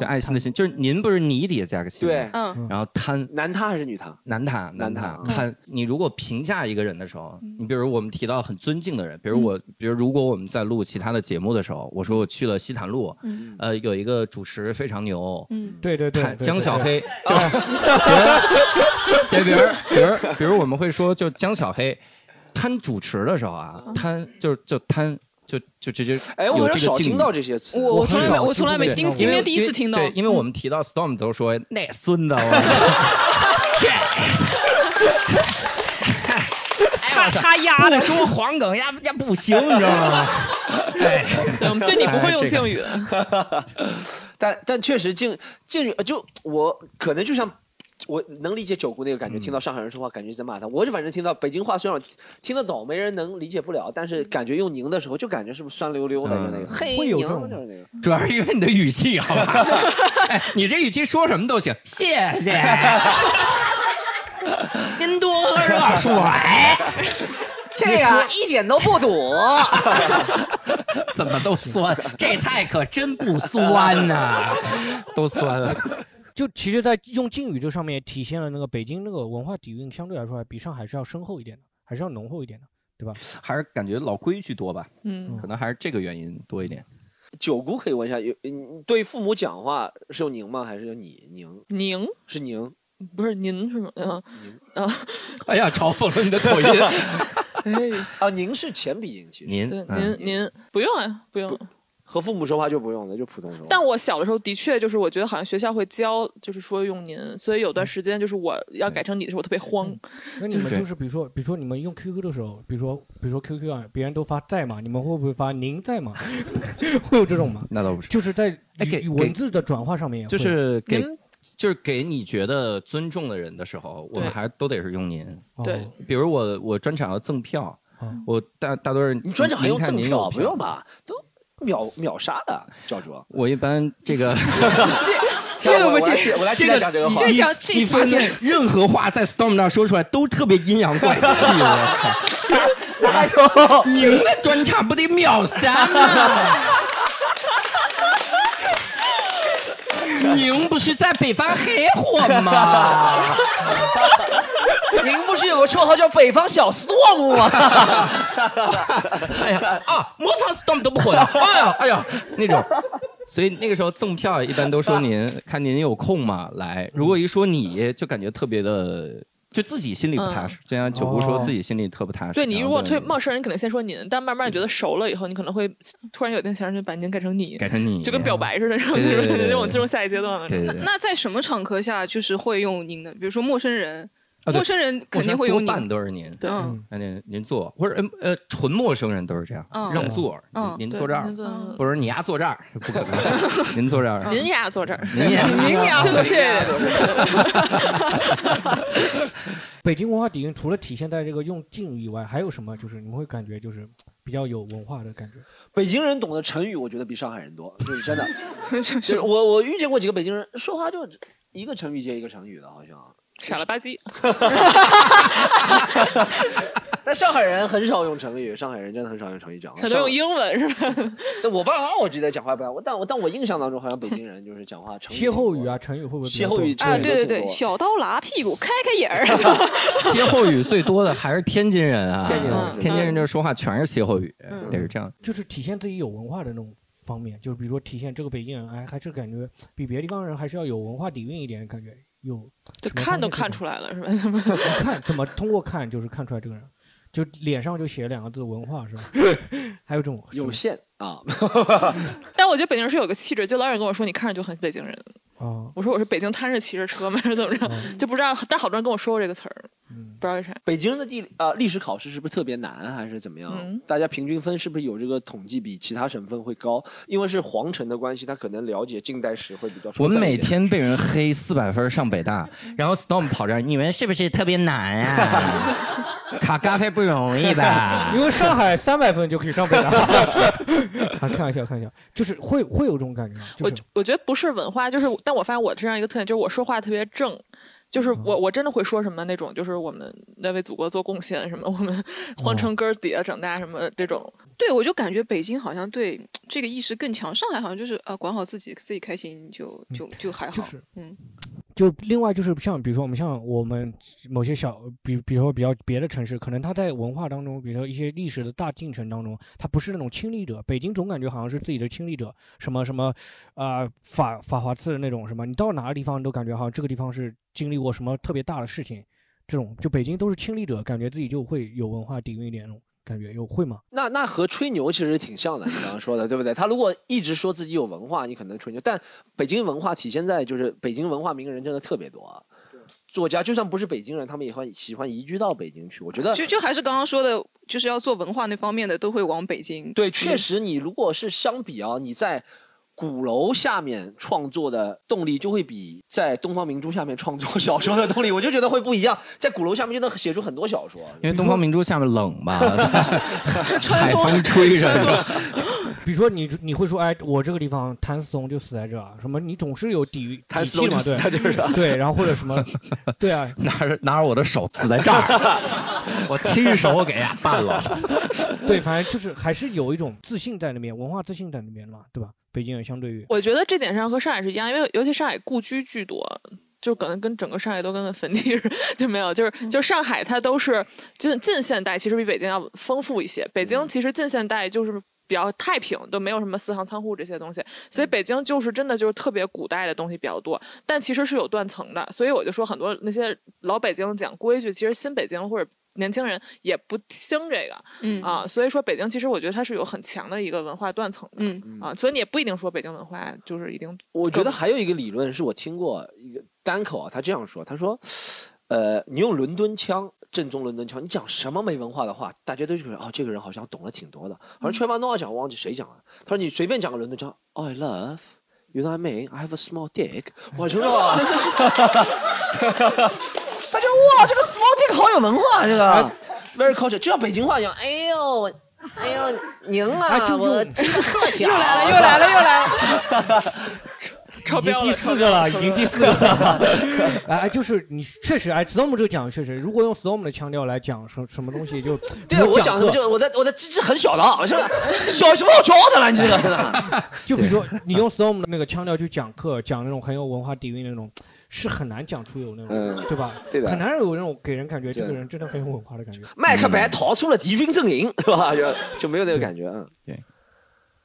就爱心的心，就是您不是你底下加个心，对，嗯，然后贪，男他还是女他？男他，男他，贪。你如果评价一个人的时候，你比如我们提到很尊敬的人，比如我，比如如果我们在录其他的节目的时候，我说我去了西坦路，呃，有一个主持非常牛，嗯，对对对，江小黑，对，比如比如比如我们会说就江小黑。贪主持的时候啊，贪就是就贪就就直接哎，我少听到这些词，我我从来没我从来没听，今天第一次听到。对，因为我们提到 Storm 都说那孙子，<laughs> 他他压的。说黄梗压压不行，你知道吗？<laughs> 对，我们对你不会用敬语，<laughs> 但但确实敬敬语就我可能就像。我能理解九姑那个感觉，听到上海人说话，感觉在骂他。我就反正听到北京话，虽然听得懂，没人能理解不了，但是感觉用您的时候，就感觉是不是酸溜溜的，就那个嘿，会有这种就是那个。主要是因为你的语气，好吧？哎，你这语气说什么都行，谢谢。您多喝热水。这个一点都不堵。<laughs> 怎么都酸？这菜可真不酸呐、<laughs> 都酸了。就其实，在用敬语这上面也体现了那个北京那个文化底蕴，相对来说还比上海是要深厚一点的，还是要浓厚一点的，对吧？还是感觉老规矩多吧？嗯，可能还是这个原因多一点。九姑可以问一下，有嗯对父母讲话是用您吗？还是用你您？您是您，不是您是吗？啊啊，<laughs> 哎呀，嘲讽了你的口音。<laughs> 哎，啊，您是前鼻音，其实您对嗯您您不用啊，不用。和父母说话就不用了，就普通说话。但我小的时候的确就是，我觉得好像学校会教，就是说用您，所以有段时间就是我要改成你的时候，我特别慌。<laughs> 那你们就是比如说，比如说你们用 QQ 的时候，比如说比如说 QQ 啊，别人都发在吗？你们会不会发您在吗？<laughs> 会有这种吗？那倒不是，就是在哎给语文字的转化上面，就是给您就是给你觉得尊重的人的时候，我们还都得是用您。对，比如我我专场要赠票，哦我大大多人你专场还用赠票？不用吧？都秒秒杀的，教主。我一般这个 <laughs> <laughs> 这这不起我来期待一下这个你这想这你发现任何话在 Storm 那说出来都特别阴阳怪气，<laughs> 我操！哎呦，您的专场不得秒杀吗？<laughs> 您不是在北方很火吗？<laughs> 您不是有个绰号叫北方小 storm 吗？<laughs> 哎呀啊，模仿 Storm 都不会，哎呀哎呀那种。所以那个时候赠票一般都说您，看您有空嘛？来，如果一说你就感觉特别的，就自己心里不踏实。就像九姑说自己心里特不踏实。对你如果推陌生人，你可能先说您，但慢慢觉得熟了以后，你可能会突然有天想让把您改成你，改成你就跟表白似的，然后对对对对对那种进入下一阶段了。那那在什么场合下就是会用您的？比如说陌生人，陌生人肯定会有您多半。都是您，对。嗯，那您您坐，或者嗯呃纯陌生人都是这样。嗯，让座，嗯您您坐这儿，或者你丫坐这儿，不可能，<laughs> 您坐这儿，您丫坐这儿，您丫您丫坐这儿。亲切，亲切。北京文化底蕴除了体现在这个用敬语以外，还有什么？就是你们会感觉就是比较有文化的感觉。北京人懂的成语，我觉得比上海人多，就是真的。<laughs> 就是我我遇见过几个北京人，说话就一个成语接一个成语的，好像。傻了吧唧，<laughs> 但上海人很少用成语，上海人真的很少用成语讲话。可能用英文是吧？但我爸妈我记得讲话不一样，我但我但我印象当中好像北京人就是讲话成语歇后语啊，成语会不会歇后语啊，对对对，小刀拉屁股，开开眼儿。<laughs> 歇后语最多的还是天津人啊，天津人嗯天津人就是说话全是歇后语，也是这样。就是体现自己有文化的那种方面，就是比如说体现这个北京人，哎，还是感觉比别的地方人还是要有文化底蕴一点，感觉有就看都看出来了是吧？<laughs> 看怎么通过看就是看出来这个人，就脸上就写两个字文化是吧？<laughs> 还有这种有限啊。<laughs> 但我觉得北京人是有个气质，就老有人跟我说你看着就很北京人。啊，我说我是北京摊着骑着车吗？还是怎么着？<laughs> 就不知道，但好多人跟我说过这个词儿，不知道为啥。北京的地啊、历史考试是不是特别难，还是怎么样？嗯大家平均分是不是有这个统计比其他省份会高？因为是皇城的关系，他可能了解近代史会比较充我每分一点天被人黑四百分上北大，<laughs> 然后 Storm 跑这儿，你们是不是特别难啊？<laughs> 卡咖啡不容易吧？因为上海三百分就可以上北大。啊，开玩笑，开玩笑，就是会会有这种感觉吗？就是我觉得不是文化，就是但我发现我这样一个特点，就是我说话特别正。就是我，我真的会说什么那种，就是我们在为祖国做贡献，什么我们皇城根儿底下长大，什么这种。对，我就感觉北京好像对这个意识更强，上海好像就是啊，管好自己，自己开心就就就还好。就是嗯，就另外就是像比如说我们像我们某些小比比如说比较别的城市，可能它在文化当中，比如说一些历史的大进程当中，它不是那种亲历者。北京总感觉好像是自己的亲历者，什么什么啊、法法华寺那种什么，你到哪个地方都感觉好像这个地方是经历过什么特别大的事情。这种就北京都是亲历者，感觉自己就会有文化底蕴一点那种感觉，有会吗？那那和吹牛其实挺像的，你刚刚说的对不对？他如果一直说自己有文化，你可能吹牛。但北京文化体现在就是北京文化名人真的特别多啊。作家就算不是北京人，他们也会喜欢移居到北京去。我觉得就就还是刚刚说的，就是要做文化那方面的，都会往北京。对，确实你如果是相比啊，你在鼓楼下面创作的动力就会比在东方明珠下面创作小说的动力，我就觉得会不一样。在鼓楼下面就能写出很多小说，因为东方明珠下面冷吧，<laughs> 海风吹着。比如说你你会说，哎，我这个地方谭嗣同就死在这儿，什么你总是有底谭底气嘛，死在这儿，对，然后或者什么，<laughs> 对啊，拿着拿着我的手死在这儿，<laughs> 我亲手给办了。对，反正就是还是有一种自信在那边，文化自信在那边嘛，对吧？北京人相对于，我觉得这点上和上海是一样，因为尤其上海故居居多。就可能跟整个上海都跟个坟地似的，就没有，就是就上海它都是近近现代，其实比北京要丰富一些。北京其实近现代就是比较太平，都没有什么四行仓库这些东西，所以北京就是真的就是特别古代的东西比较多，但其实是有断层的。所以我就说很多那些老北京讲规矩，其实新北京或者。年轻人也不兴这个，嗯啊，所以说北京其实我觉得它是有很强的一个文化断层的，嗯啊，所以你也不一定说北京文化就是一定。我觉得还有一个理论是我听过一个单口啊，他这样说，他说，呃，你用伦敦腔，正宗伦敦腔，你讲什么没文化的话，大家都觉得哦，这个人好像懂了挺多的。好像全班都要讲，我忘记谁讲了。他说你随便讲个伦敦腔，I love，you know what I mean？I have a small dick。我说啊。他 <laughs> 就哇，这个 small dick 好有文化，这个 very culture，就像北京话一样。哎呦，哎呦，您啊，我这个特小。又来了，又来了，又来了。已经第四个了，已经第四个了。<laughs> 哎，就是你确实，哎，storm 这个讲确实，如果用 storm 的腔调来讲什什么东西，就 <laughs> 对我讲什么就我的我的鸡鸡很小的啊，是 <laughs> 小什么好骄傲的了，你这个。就比如说你用 storm 的那个腔调去讲课，讲那种很有文化底蕴那种。是很难讲出有那种，对吧？对的，很难有那种给人感觉这个人真的很有文化的感觉。麦克白逃出了敌军阵营，是吧？<laughs> 就就没有那个感觉。嗯，对。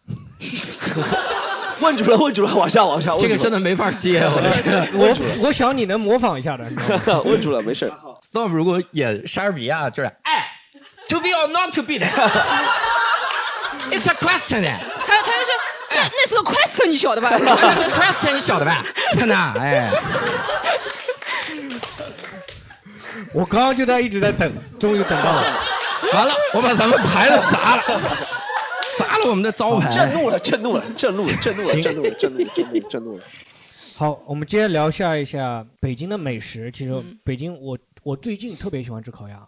<laughs> 问住了，问住了，往下，往下。这个真的没法接，我 <laughs> 我想你能模仿一下的。问住了，没事。Storm 如果演莎士比亚，就是哎，to be or not to be 的，It's a question。他他就是。那那是个 question，你晓得吧？<laughs> 那是 question，你晓得吧？真的，哎，我刚刚就在一直在等，终于等到了。完了，我把咱们牌子砸了，砸了我们的招牌。震怒了，震怒了，震怒了，震怒了，震怒了，震怒了，震怒了，震怒了。<laughs> 好，我们接着聊下一下北京的美食。其实北京，我我最近特别喜欢吃烤鸭。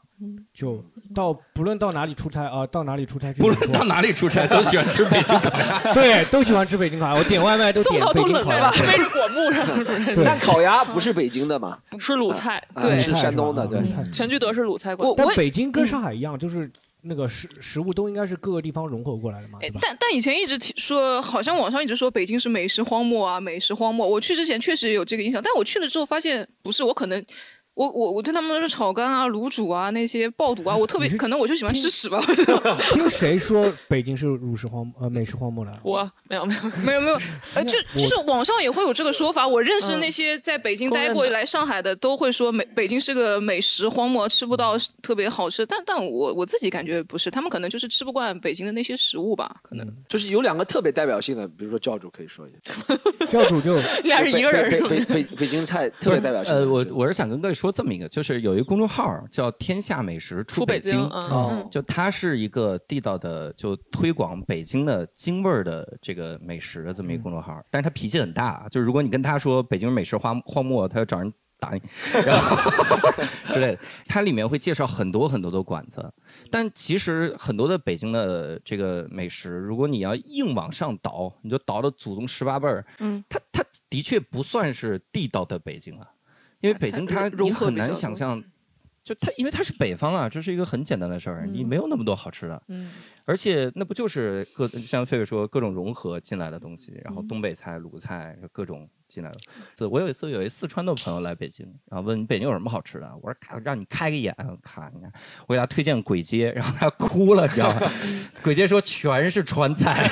就到不论到哪里出差啊，到哪里出差，不论到哪里出差都喜欢吃北京烤鸭。<laughs> 对，都喜欢吃北京烤鸭。我点外卖都点北京烤鸭。背着果木上。但烤鸭不是北京的嘛？是鲁菜，对，是山东的，对。全聚德是鲁菜馆。但北京跟上海一样，就是那个食食物都应该是各个地方融合过来的嘛，但但以前一直说，好像网上一直说北京是美食荒漠啊，美食荒漠。我去之前确实有这个印象，但我去了之后发现不是，我可能。我我我对他们的炒肝啊、卤煮啊、那些爆肚啊，<laughs> 我特别可能我就喜欢吃屎吧。<laughs> 听谁说北京是乳食荒呃美食荒漠了？我没有没有没有没有，<laughs> 呃就就是网上也会有这个说法。我认识那些在北京待过来上海的，都会说美北京是个美食荒漠，吃不到特别好吃。但但我我自己感觉不是，他们可能就是吃不惯北京的那些食物吧，可能就是有两个特别代表性的，比如说教主可以说一下。教主就俩是一个人。北北北北京菜特别代表性。呃，我我是想跟各位说。说这么一个，就是有一个公众号叫“天下美食出北京”，就它是一个地道的，就推广北京的京味儿的这个美食的这么一个公众号。但是他脾气很大，就是如果你跟他说北京美食荒荒漠，他要找人打你，然后 <laughs> 之类的。它里面会介绍很多很多的馆子，但其实很多的北京的这个美食，如果你要硬往上倒，你就倒到祖宗十八辈儿，嗯，它它的确不算是地道的北京啊。因为北京 <laughs> 它你很难想象，就它因为它是北方啊，这是一个很简单的事儿，你没有那么多好吃的，嗯，而且那不就是各像费费说各种融合进来的东西，然后东北菜、鲁菜各种进来的。我有一次有一四川的朋友来北京，然后问你北京有什么好吃的，我说让你开个眼，看你看，我给他推荐簋街，然后他哭了，你知道吗？<laughs> 簋街说全是川菜，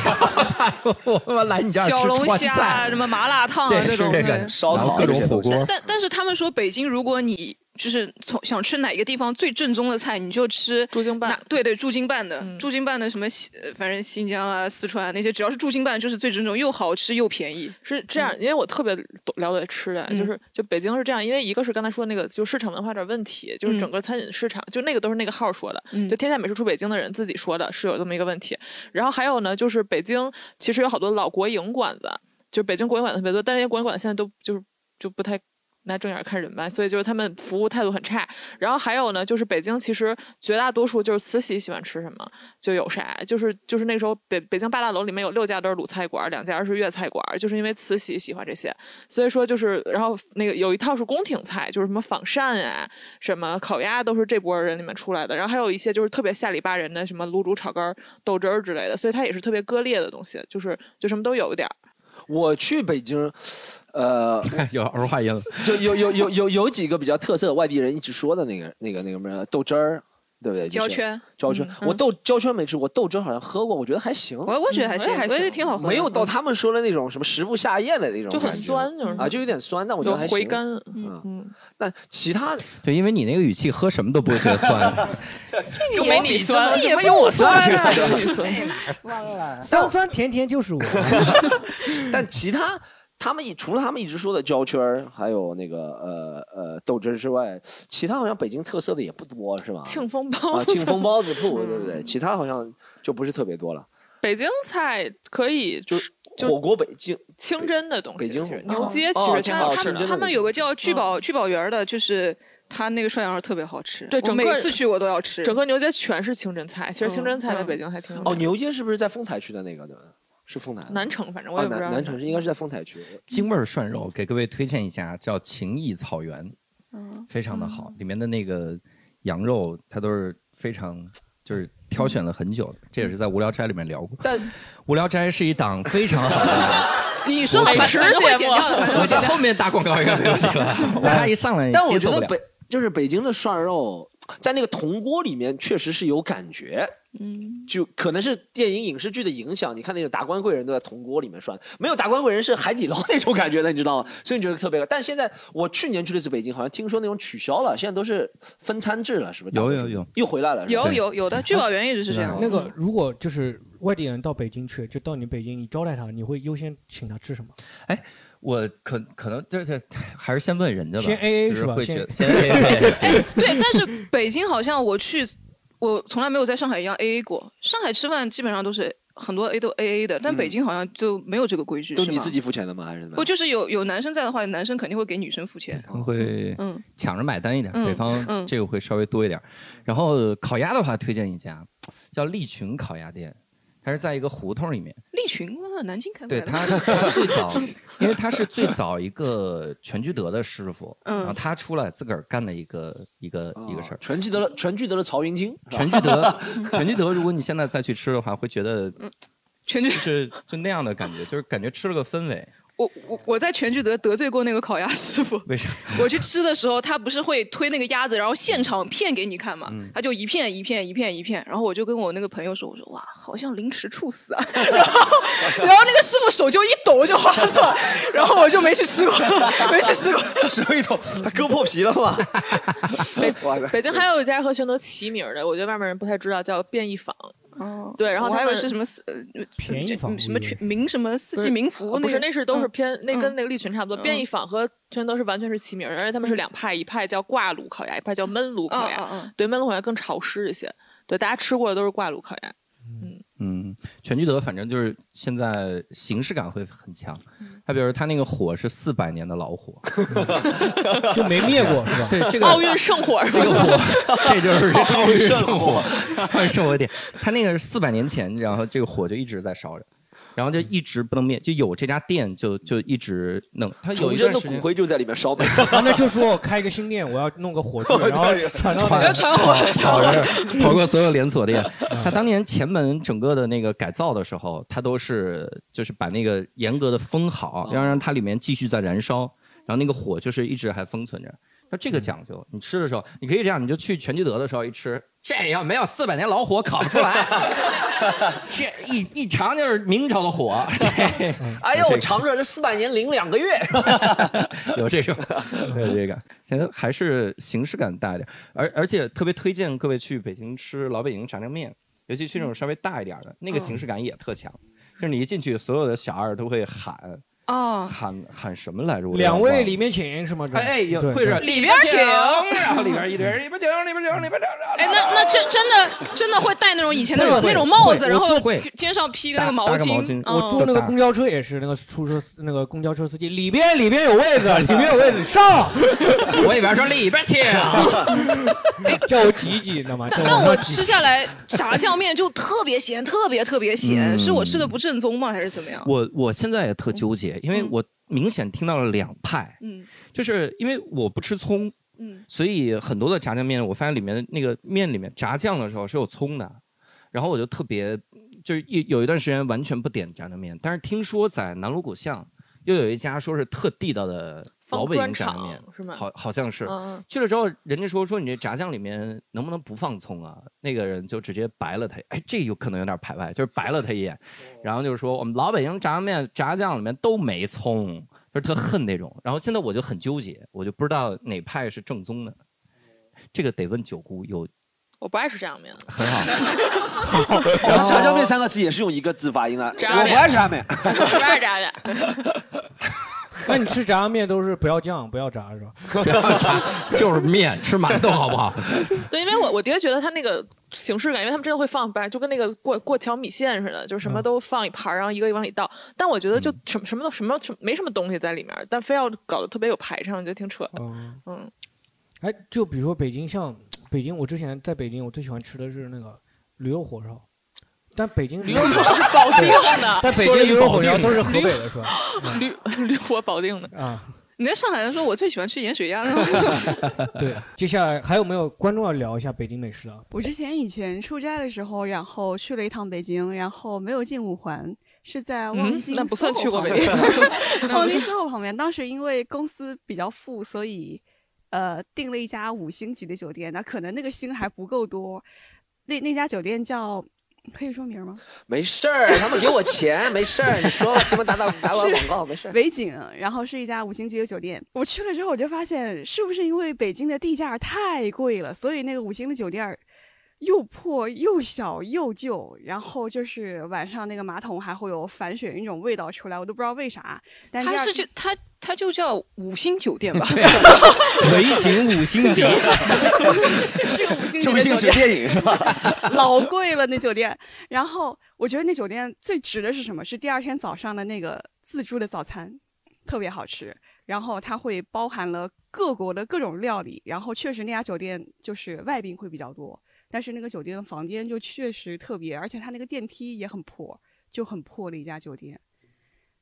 <laughs> 我来你家吃川菜，什么麻辣烫啊，这种烧烤各种火锅。但但是他们说北京，如果你就是从想吃哪个地方最正宗的菜，你就吃驻京办。对对，驻京办的，驻京办的什么，反正新疆啊、四川啊那些，只要是驻京办就是最正宗，又好吃又便宜。是这样，因为我特别了解吃的，就是就北京是这样，因为一个是刚才说那个，就市场文化有点问题，就是整个餐饮市场，就那个都是那个号说的，就天下美食出北京的人自己说的，是有这么一个问题。然后还有呢，就是北京其实有好多老国营馆子，就北京国营馆子特别多，但是那些国营馆现在都就是就不太。那正眼看人吧，所以就是他们服务态度很差。然后还有呢，就是北京其实绝大多数就是慈禧喜欢吃什么就有啥，就是就是那时候北北京八大楼里面有六家都是鲁菜馆，两家是粤菜馆，就是因为慈禧喜欢这些。所以说就是，然后那个有一套是宫廷菜，就是什么仿膳啊、什么烤鸭都是这波人里面出来的。然后还有一些就是特别下里巴人的什么卤煮、炒肝、豆汁儿之类的，所以它也是特别割裂的东西，就是就什么都有一点。我去北京。呃，<laughs> 有儿化音了，就有有有有有几个比较特色的，外地人一直说的那个那个那个什么豆汁儿，对不对？胶圈，胶圈，我豆胶圈没吃过，豆汁儿好像喝过，我觉得还行。我我觉得还行，我觉得挺好喝，没有到他们说的那种什么食不下咽的那种，就很酸，就是啊，就有点酸，但我觉得还回甘。嗯嗯，但其他对，因为你那个语气，喝什么都不会觉得酸。<laughs> 这个没你酸，这也没有我酸，这哪酸了？酸酸甜甜就是我。<laughs> 但其他。他们除了他们一直说的胶圈儿，还有那个呃呃豆汁之外，其他好像北京特色的也不多，是吧？庆丰包子，庆丰包子铺，对对对？其他好像就不是特别多了。北京菜可以就是火锅，北京清真的东西。北京牛街其实挺好吃的。他们有个叫聚宝聚宝园的，就是他那个涮羊肉特别好吃。对，整每次去我都要吃。整个牛街全是清真菜，其实清真菜在北京还挺哦。牛街是不是在丰台区的那个？对吧？是丰台，南城，反正我也不知道。南城是应该是在丰台区。京味儿涮肉，给各位推荐一家，叫情谊草原，嗯，非常的好。里面的那个羊肉，它都是非常就是挑选了很久的。这也是在无聊斋里面聊过。但无聊斋是一档非常好的，<laughs> 你说美食节目，我在后面打广告应该没问题了。<laughs> 他一上来，但我觉得北就是北京的涮肉，在那个铜锅里面确实是有感觉。嗯，就可能是电影影视剧的影响。你看那种达官贵人都在铜锅里面涮，没有达官贵人是海底捞那种感觉的，你知道吗？所以你觉得特别。但现在我去年去的是北京，好像听说那种取消了，现在都是分餐制了，是不是？有有有，又回来了。有有有的聚宝园一直是这样。那个如果就是外地人到北京去，就到你北京，你招待他，你会优先请他吃什么？哎，我可可能对对，还是先问人家吧。先 A A 是吧？先 A A。<laughs> 对，但是北京好像我去。我从来没有在上海一样 A A 过，上海吃饭基本上都是很多 A 都 A A 的，但北京好像就没有这个规矩，都你自己付钱的吗？还是不就是有有男生在的话，男生肯定会给女生付钱，会嗯抢着买单一点，北方这个会稍微多一点。然后烤鸭的话，推荐一家叫利群烤鸭店。他是在一个胡同里面，利群啊，南京开对他最早，<laughs> 因为他是最早一个全聚德的师傅，然后他出来自个儿干的一个一个一个事儿。全聚德的全聚德的曹云金，全聚德，<laughs> 全聚德，如果你现在再去吃的话，会觉得，全聚是就那样的感觉，就是感觉吃了个氛围。我我我在全聚德得罪过那个烤鸭师傅，为啥？我去吃的时候，他不是会推那个鸭子，然后现场片给你看嘛？他就一片一片一片一片，然后我就跟我那个朋友说，我说哇，好像凌迟处死啊！<laughs> 然后然后那个师傅手就一抖就划算，然后我就没去吃过，没去吃过。手一抖，他割破皮了吗？北北京还有一家和全都齐名的，我觉得外面人不太知道，叫便宜坊。哦，对，然后还以为是什么四呃便宜坊什么全名什么四季民福，不是，那是都是偏那跟那个利群差不多。便宜坊和全都是完全是齐名，而且他们是两派，一派叫挂炉烤鸭，一派叫焖炉烤鸭。对，焖炉烤鸭更潮湿一些。对，大家吃过的都是挂炉烤鸭。嗯嗯，全聚德反正就是现在形式感会很强。他比如他那个火是四百年的老火，<laughs> 就没灭过是吧？对，这个奥运圣火，这个火，<laughs> 这就是奥运圣火，奥运圣火点。他那个是四百年前，然后这个火就一直在烧着。然后就一直不能灭，就有这家店就就一直弄。他有一阵的骨灰就在里面烧呗。<laughs> 那就说我开一个新店，我要弄个火 <laughs> 炬，然后传传传火，跑 <laughs> 跑过所有连锁店。他当年前门整个的那个改造的时候，他都是就是把那个严格的封好，要让它里面继续在燃烧，然后那个火就是一直还封存着。那这个讲究，你吃的时候你可以这样，你就去全聚德的时候一吃，这要没有四百年老火烤不出来。<laughs> 这一一尝就是明朝的火。<laughs> 哎呦，我尝着这四百年零两个月，<laughs> 有这种，有这个，现在还是形式感大一点，而而且特别推荐各位去北京吃老北京炸酱面，尤其去那种稍微大一点的，那个形式感也特强，就是你一进去，所有的小二都会喊。哦，喊喊什么来着？两位里面请是吗？哎，会是里边请，然后里边一堆人里边请，里边请，里边请。哎，那那真真的真的会戴那种以前那种那种帽子，然后肩上披个那个毛巾。我坐那个公交车也是，那个出租车那个公交车司机里边里边有位子，里边有位子上。<laughs> 我里边说里边请，<laughs> 哎，叫我挤挤，你知道吗？那我吃下来炸酱面就特别咸，特别特别咸，是我吃的不正宗吗？还是怎么样？我我现在也特纠结。因为我明显听到了两派，嗯，就是因为我不吃葱，嗯，所以很多的炸酱面，我发现里面的那个面里面炸酱的时候是有葱的，然后我就特别就是有有一段时间完全不点炸酱面，但是听说在南锣鼓巷又有一家说是特地道的。老北京炸酱面是吗？好，好像是。去了之后，人家说说你这炸酱里面能不能不放葱啊？那个人就直接白了他。哎，这有可能有点排外，就是白了他一眼，<laughs> 然后就是说我们老北京炸酱面炸酱里面都没葱，就是特恨那种。然后现在我就很纠结，我就不知道哪派是正宗的。这个得问九姑有。我不爱吃炸酱面。很好。<laughs> 然后炸酱面三个字也是用一个字发音的。<laughs> 我不爱吃炸酱面。不爱吃炸酱面。<laughs> 那你吃炸酱面都是不要酱不要炸是吧？不要炸就是面，吃馒头好不好？<laughs> 对，因为我我的确觉得他那个形式感，因为他们真的会放，就跟那个过过桥米线似的，就什么都放一盘，然后一个一个往里倒。但我觉得就什么什么都什么什没什么东西在里面，但非要搞得特别有排场，我觉得挺扯的。嗯，哎，就比如说北京，像北京，我之前在北京，我最喜欢吃的是那个驴肉火烧。但北京驴肉火烧是保定的，但北京驴肉火烧都是河北的，是吧？<laughs> 驴驴火保定的啊！你在上海人说，我最喜欢吃盐水鸭了。<laughs> 对，接下来还有没有观众要聊一下北京美食啊？我之前以前出差的时候，然后去了一趟北京，然后没有进五环，是在望京。那不算去过北京。<laughs> 望京 SOHO 旁边，当时因为公司比较富，所以呃订了一家五星级的酒店。那可能那个星还不够多，那那家酒店叫。可以说名吗？没事儿，他们给我钱，没事儿。你说吧，起码打打打完广告，没事儿。<laughs> 维景，然后是一家五星级的酒店。我去了之后，我就发现，是不是因为北京的地价太贵了，所以那个五星的酒店又破又小又旧，然后就是晚上那个马桶还会有反水那种味道出来，我都不知道为啥。但它是就它。它就叫五星酒店吧，维景 <laughs> 五星级，是个五星级的酒店，电影是吧？<laughs> 老贵了那酒店。然后我觉得那酒店最值的是什么？是第二天早上的那个自助的早餐，特别好吃。然后它会包含了各国的各种料理。然后确实那家酒店就是外宾会比较多，但是那个酒店的房间就确实特别，而且它那个电梯也很破，就很破的一家酒店。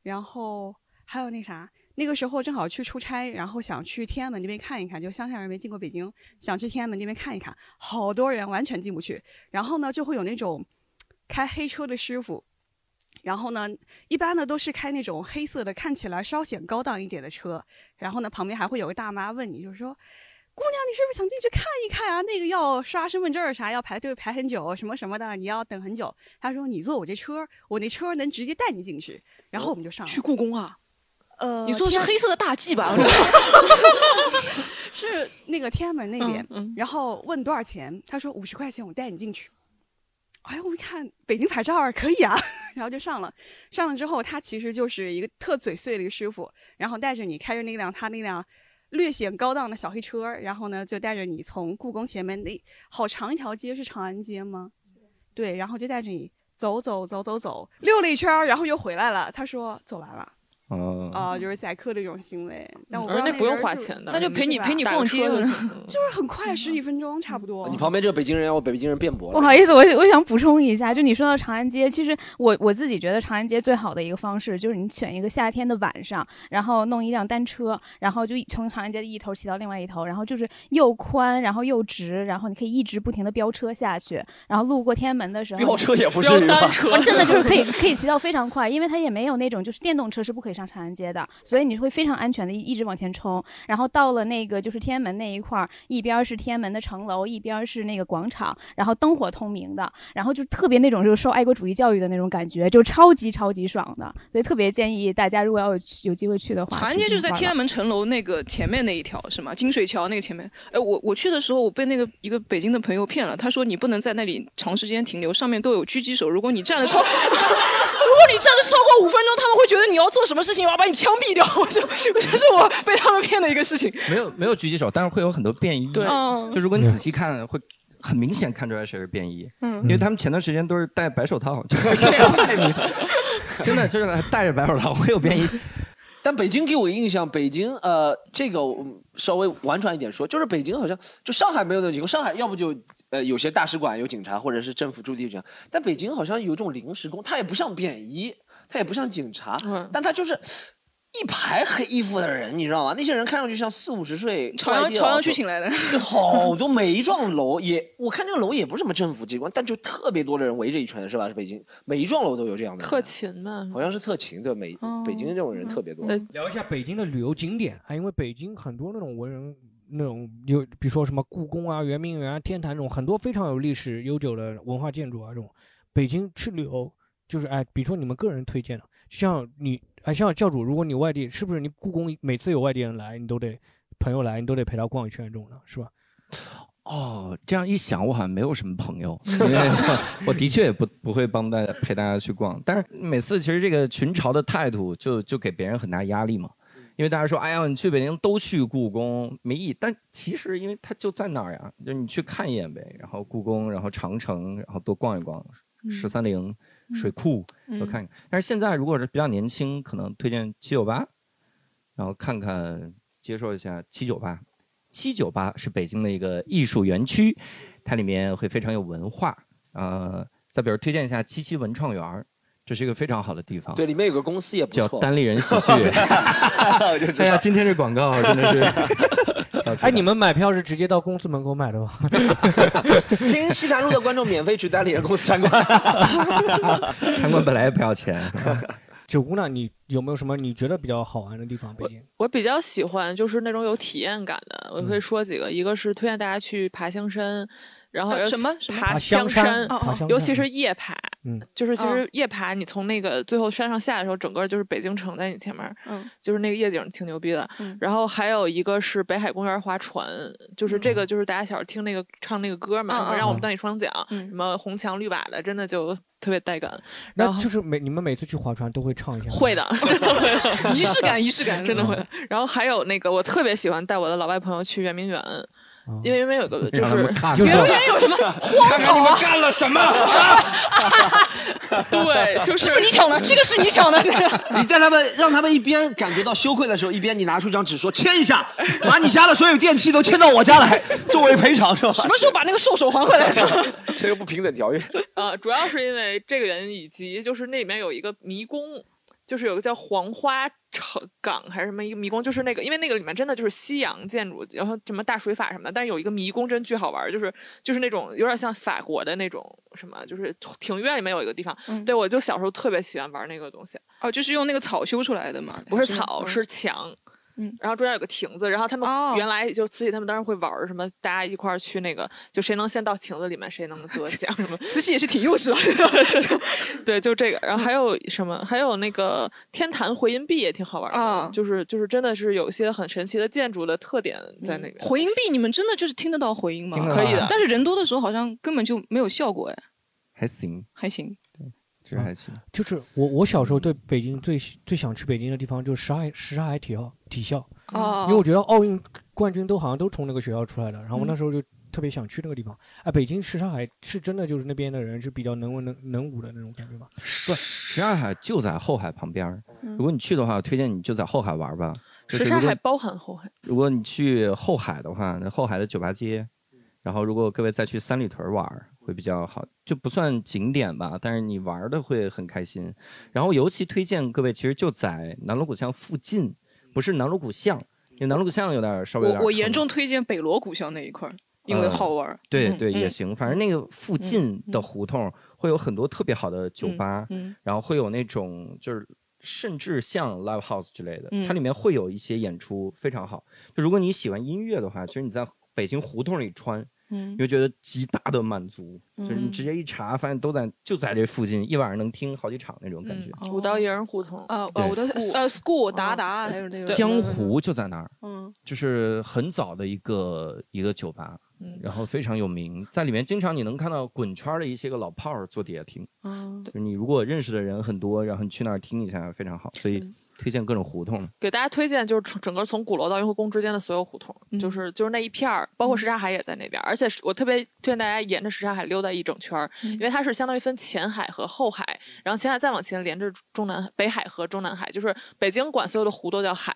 然后还有那啥。那个时候正好去出差，然后想去天安门那边看一看，就乡下人没进过北京，想去天安门那边看一看，好多人完全进不去。然后呢，就会有那种开黑车的师傅，然后呢，一般呢都是开那种黑色的，看起来稍显高档一点的车。然后呢，旁边还会有个大妈问你，就是说，姑娘，你是不是想进去看一看啊？那个要刷身份证啥，要排队排很久，什么什么的，你要等很久。他说，你坐我这车，我那车能直接带你进去。然后我们就上去故宫啊。呃，你说的是黑色的大 G 吧？<laughs> <laughs> 是那个天安门那边，然后问多少钱，他说五十块钱，我带你进去。哎呀，我一看北京牌照可以啊，<laughs> 然后就上了。上了之后，他其实就是一个特嘴碎的一个师傅，然后带着你开着那辆他那辆略显高档的小黑车，然后呢就带着你从故宫前面那好长一条街是长安街吗？对，然后就带着你走走走走走，溜了一圈，然后又回来了。他说走完了。啊，就是宰客这种行为，但我那不用花钱的，那就陪你陪你逛街，就是很快，十几分钟差不多。你旁边这个北京人，我北京人辩驳。不好意思，我我想补充一下，就你说到长安街，其实我我自己觉得长安街最好的一个方式，就是你选一个夏天的晚上，然后弄一辆单车，然后就从长安街的一头骑到另外一头，然后就是又宽，然后又直，然后你可以一直不停的飙车下去，然后路过天安门的时候，飙车也不是单车，真的就是可以 <laughs> 可以骑到非常快，因为它也没有那种就是电动车是不可以上长安街。的，所以你会非常安全的一直往前冲。然后到了那个就是天安门那一块儿，一边是天安门的城楼，一边是那个广场，然后灯火通明的，然后就特别那种就是受爱国主义教育的那种感觉，就超级超级爽的。所以特别建议大家如果要有有机会去的话，长安街就是在天安门城楼那个前面那一条是吗？金水桥那个前面。哎，我我去的时候，我被那个一个北京的朋友骗了，他说你不能在那里长时间停留，上面都有狙击手，如果你站的超，<laughs> 如果你站的超过五分钟，他们会觉得你要做什么事情，我要把你枪毙掉。<laughs> 我就这是我被他们骗的一个事情。没有没有狙击手，但是会有很多便衣。对，就如果你仔细看，会很明显看出来谁是便衣。嗯，因为他们前段时间都是戴白手套，太明显。真的就是戴着白手套会有便衣。<laughs> 但北京给我印象，北京呃，这个稍微婉转一点说，就是北京好像就上海没有那种情况，上海要不就呃有些大使馆有警察，或者是政府驻地这样，但北京好像有种临时工，他也不像便衣，他也不像警察，但他就是。一排黑衣服的人，你知道吗？那些人看上去像四五十岁，朝阳朝阳区请来的，好多每一幢楼也，我看这个楼也不是什么政府机关，但就特别多的人围着一圈，是吧？是北京每一幢楼都有这样的。特勤嘛，好像是特勤，对，每北京这种人特别多。聊一下北京的旅游景点，还因为北京很多那种文人，那种有，比如说什么故宫啊、圆明园啊、天坛这种很多非常有历史悠久的文化建筑啊，这种北京去旅游就是哎，比如说你们个人推荐的，像你。哎，像教主，如果你外地，是不是你故宫每次有外地人来，你都得朋友来，你都得陪他逛一圈这种的，是吧？哦，这样一想，我好像没有什么朋友，<laughs> 因为我的确也不不会帮大家陪大家去逛。但是每次其实这个群嘲的态度，就就给别人很大压力嘛。因为大家说，哎呀，你去北京都去故宫没意义。但其实因为它就在那儿呀，就你去看一眼呗。然后故宫，然后长城，然后多逛一逛，十三陵。水库都看看，但是现在如果是比较年轻，可能推荐七九八，然后看看接受一下七九八。七九八是北京的一个艺术园区，它里面会非常有文化。呃，再比如推荐一下七七文创园，这是一个非常好的地方。对，里面有个公司也不错，叫单立人喜剧。<laughs> 哎呀，今天这广告真的是。<laughs> 哎，你们买票是直接到公司门口买的吗？<laughs> 听西坛路的观众免费去代理人公司参观，<laughs> 参观本来也不要钱。<laughs> 九姑娘，你有没有什么你觉得比较好玩的地方？北京，我比较喜欢就是那种有体验感的，我可以说几个，一个是推荐大家去爬香山。然后什么爬香山，尤其是夜爬，嗯就是其实夜爬，你从那个最后山上下的时候，整个就是北京城在你前面，嗯就是那个夜景挺牛逼的。然后还有一个是北海公园划船，就是这个就是大家小时候听那个唱那个歌嘛，让我们当你双桨，什么红墙绿瓦的，真的就特别带感。然后就是每你们每次去划船都会唱一下，会的，<laughs> 真的会，仪式感，仪式感，<laughs> 真的会。然后还有那个我特别喜欢带我的老外朋友去圆明园。因为因为有个就是圆明园有什么 <laughs> 荒草啊？干了什么？<laughs> 对，就是你抢的，这个是你抢的。<laughs> 你带他们，让他们一边感觉到羞愧的时候，一边你拿出一张纸说签一下，把你家的所有电器都迁到我家来作为赔偿，是吧？什么时候把那个兽首还回来？这个不平等条约。呃，主要是因为这个原因，以及就是那里面有一个迷宫。就是有个叫黄花城港还是什么一个迷宫，就是那个，因为那个里面真的就是西洋建筑，然后什么大水法什么的，但是有一个迷宫真巨好玩，就是就是那种有点像法国的那种什么，就是庭院里面有一个地方，对我就小时候特别喜欢玩那个东西。哦，就是用那个草修出来的嘛？不是草，是墙。嗯，然后中间有个亭子，然后他们原来就慈禧他们当时会玩什么，大家一块儿去那个，就谁能先到亭子里面，谁能得奖什么。<laughs> 慈禧也是挺幼稚的，<laughs> 对，就这个。然后还有什么？还有那个天坛回音壁也挺好玩的，就是就是真的是有一些很神奇的建筑的特点在那边。回音壁，你们真的就是听得到回音吗？可以的，但是人多的时候好像根本就没有效果哎。还行，还行。这还行，就是我我小时候对北京最最想去北京的地方就是什刹什刹海体校体校啊，因为我觉得奥运冠军都好像都从那个学校出来的，然后我那时候就特别想去那个地方。哎，北京什刹海是真的就是那边的人是比较能文能能武的那种感觉吗？不，什刹海就在后海旁边如果你去的话，我推荐你就在后海玩吧。什刹海包含后海。如果你去后海的话，那后海的酒吧街，然后如果各位再去三里屯玩。会比较好，就不算景点吧，但是你玩的会很开心。然后尤其推荐各位，其实就在南锣鼓巷附近，不是南锣鼓巷，因为南锣鼓巷有点稍微。我我严重推荐北锣鼓巷那一块，因为好玩。对对也行，反正那个附近的胡同会有很多特别好的酒吧，然后会有那种就是甚至像 live house 之类的，嗯它里面会有一些演出非常好。就如果你喜欢音乐的话，其实你在北京胡同里穿，嗯。你会觉得极大的满足，就是你嗯。直接一查，发现都在就在这附近，一晚上能听好几场那种感觉。五道营胡同啊，我的呃 school 达达还有那个江湖就在那儿，嗯。就是很早的一个一个酒吧，嗯然后非常有名，在里面经常你能看到滚圈儿的一些个老炮儿坐底下听，嗯就是你如果认识的人很多，然后你去那儿听一下非常好，所以嗯推荐各种胡同。给大家推荐就是从整个从鼓楼到雍和宫之间的所有胡同，就是就是那一片儿，包括什刹海也在那边儿。而且是我特别推荐大家沿着什刹海溜达一整圈儿，因为它是相当于分前海和后海，然后前海再往前连着中南北海和中南海，就是北京管所有的湖都叫海，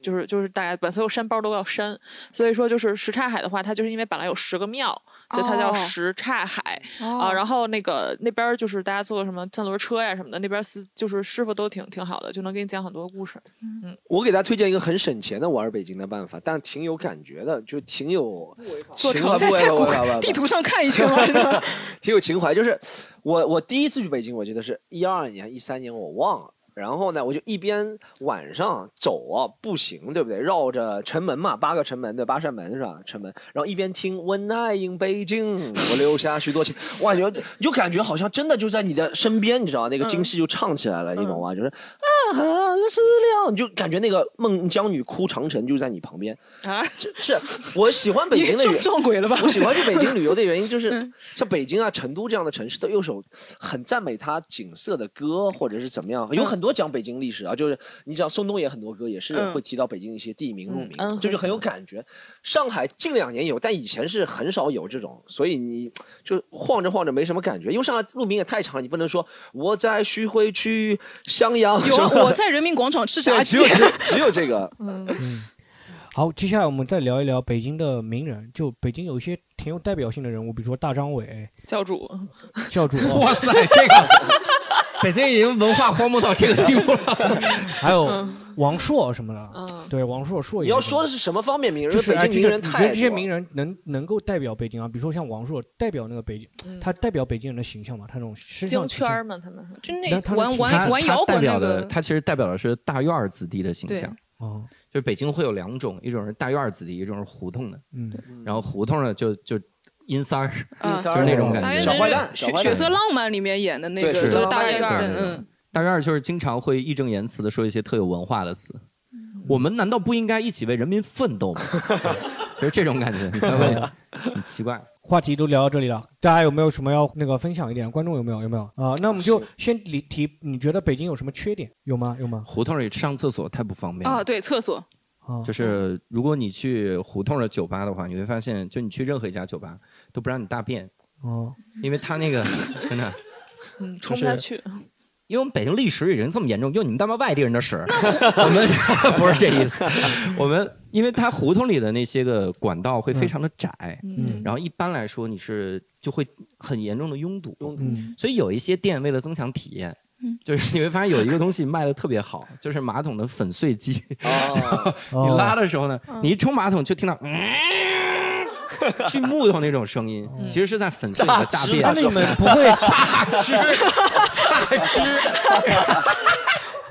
就是就是大家管所有山包都叫山。所以说就是什刹海的话，它就是因为本来有十个庙，所以它叫哦什刹海哦啊。然后那个那边就是大家坐什么三轮车呀什么的，那边司就是师傅都挺挺好的，就能给你讲很多故事。嗯。我给大家推荐一个很省钱的玩北京的办法，但挺有感觉的，就挺有做情怀不违成在在谷不违不违不地图上看一圈嘛，是吧？挺有情怀。就是我我第一次去北京，我记得是一二年、一三年，我忘了。然后呢，我就一边晚上走啊，步行，对不对？绕着城门嘛，八个城门对，八扇门是吧？城门，然后一边听《When I in 北京》，我留下许多情，哇，你就你就感觉好像真的就在你的身边，你知道吗？那个京戏就唱起来了，你懂吗？就是啊，思量，你就感觉那个孟姜女哭长城就在你旁边。啊，这是我喜欢北京的撞鬼了吧我喜欢去北京旅游的原因就是，像北京啊、成都这样的城市，都有首很赞美它景色的歌，或者是怎么样，有很多讲北京历史啊。就是你知道宋冬野很多歌也是嗯会提到北京一些地名路名，就是很有感觉。上海近两年有，但以前是很少有这种，所以你就晃着晃着没什么感觉。因为上海路名也太长，你不能说我在徐汇区襄阳。有我在人民广场吃炸，鸡只有。只只有这个。<laughs> 嗯，好，接下来我们再聊一聊北京的名人。就北京有一些挺有代表性的人物，比如说大张伟教主，教主。哇塞，这个 <laughs> <laughs> 北京已经文化荒漠到这个地步了。还有王朔什么的。嗯对，王朔朔爷。你要说的是什么方面名人？就是北京这个人太多你觉得这些名人能能够代表北京啊？比如说像王朔，代表那个北京，嗯他代表北京人的形象嘛？他那种身上京圈儿嘛，他们是就那他玩的玩玩摇代表滚那个，的他其实代表的是大院儿子弟的形对象。哦，就是北京会有两种，一种是大院儿子弟，一种是胡同的。嗯，然后胡同呢就就阴三儿，啊就是那种感觉。大坏蛋血血色浪漫里面演的那个，就是是大大院的，院儿嗯，大院儿就是经常会义正言辞的说一些特有文化的词。我们难道不应该一起为人民奋斗吗？<laughs> 就是这种感觉，<laughs> 很奇怪。话题都聊到这里了，大家有没有什么要那个分享一点？观众有没有？有没有啊？那我们就先理提，你觉得北京有什么缺点？有吗？有吗？胡同里上厕所太不方便了。啊，对，厕所，就是如果你去胡同的酒吧的话，你会发现，就你去任何一家酒吧都不让你大便，哦，因为他那个 <laughs> 真的，嗯，冲不下去。因为我们北京历史已经这么严重，用你们他妈外地人的屎，<laughs> 我们 <laughs> 不是这意思。我们因为它胡同里的那些个管道会非常的窄，嗯然后一般来说你是就会很严重的拥堵，拥堵嗯所以有一些店为了增强体验。就是你会发现有一个东西卖的特别好，就是马桶的粉碎机。哦你拉的时候呢，你一冲马桶就听到嗯，<laughs> 锯木头那种声音，其实是在粉碎你的大便。那你们不会榨汁？榨汁？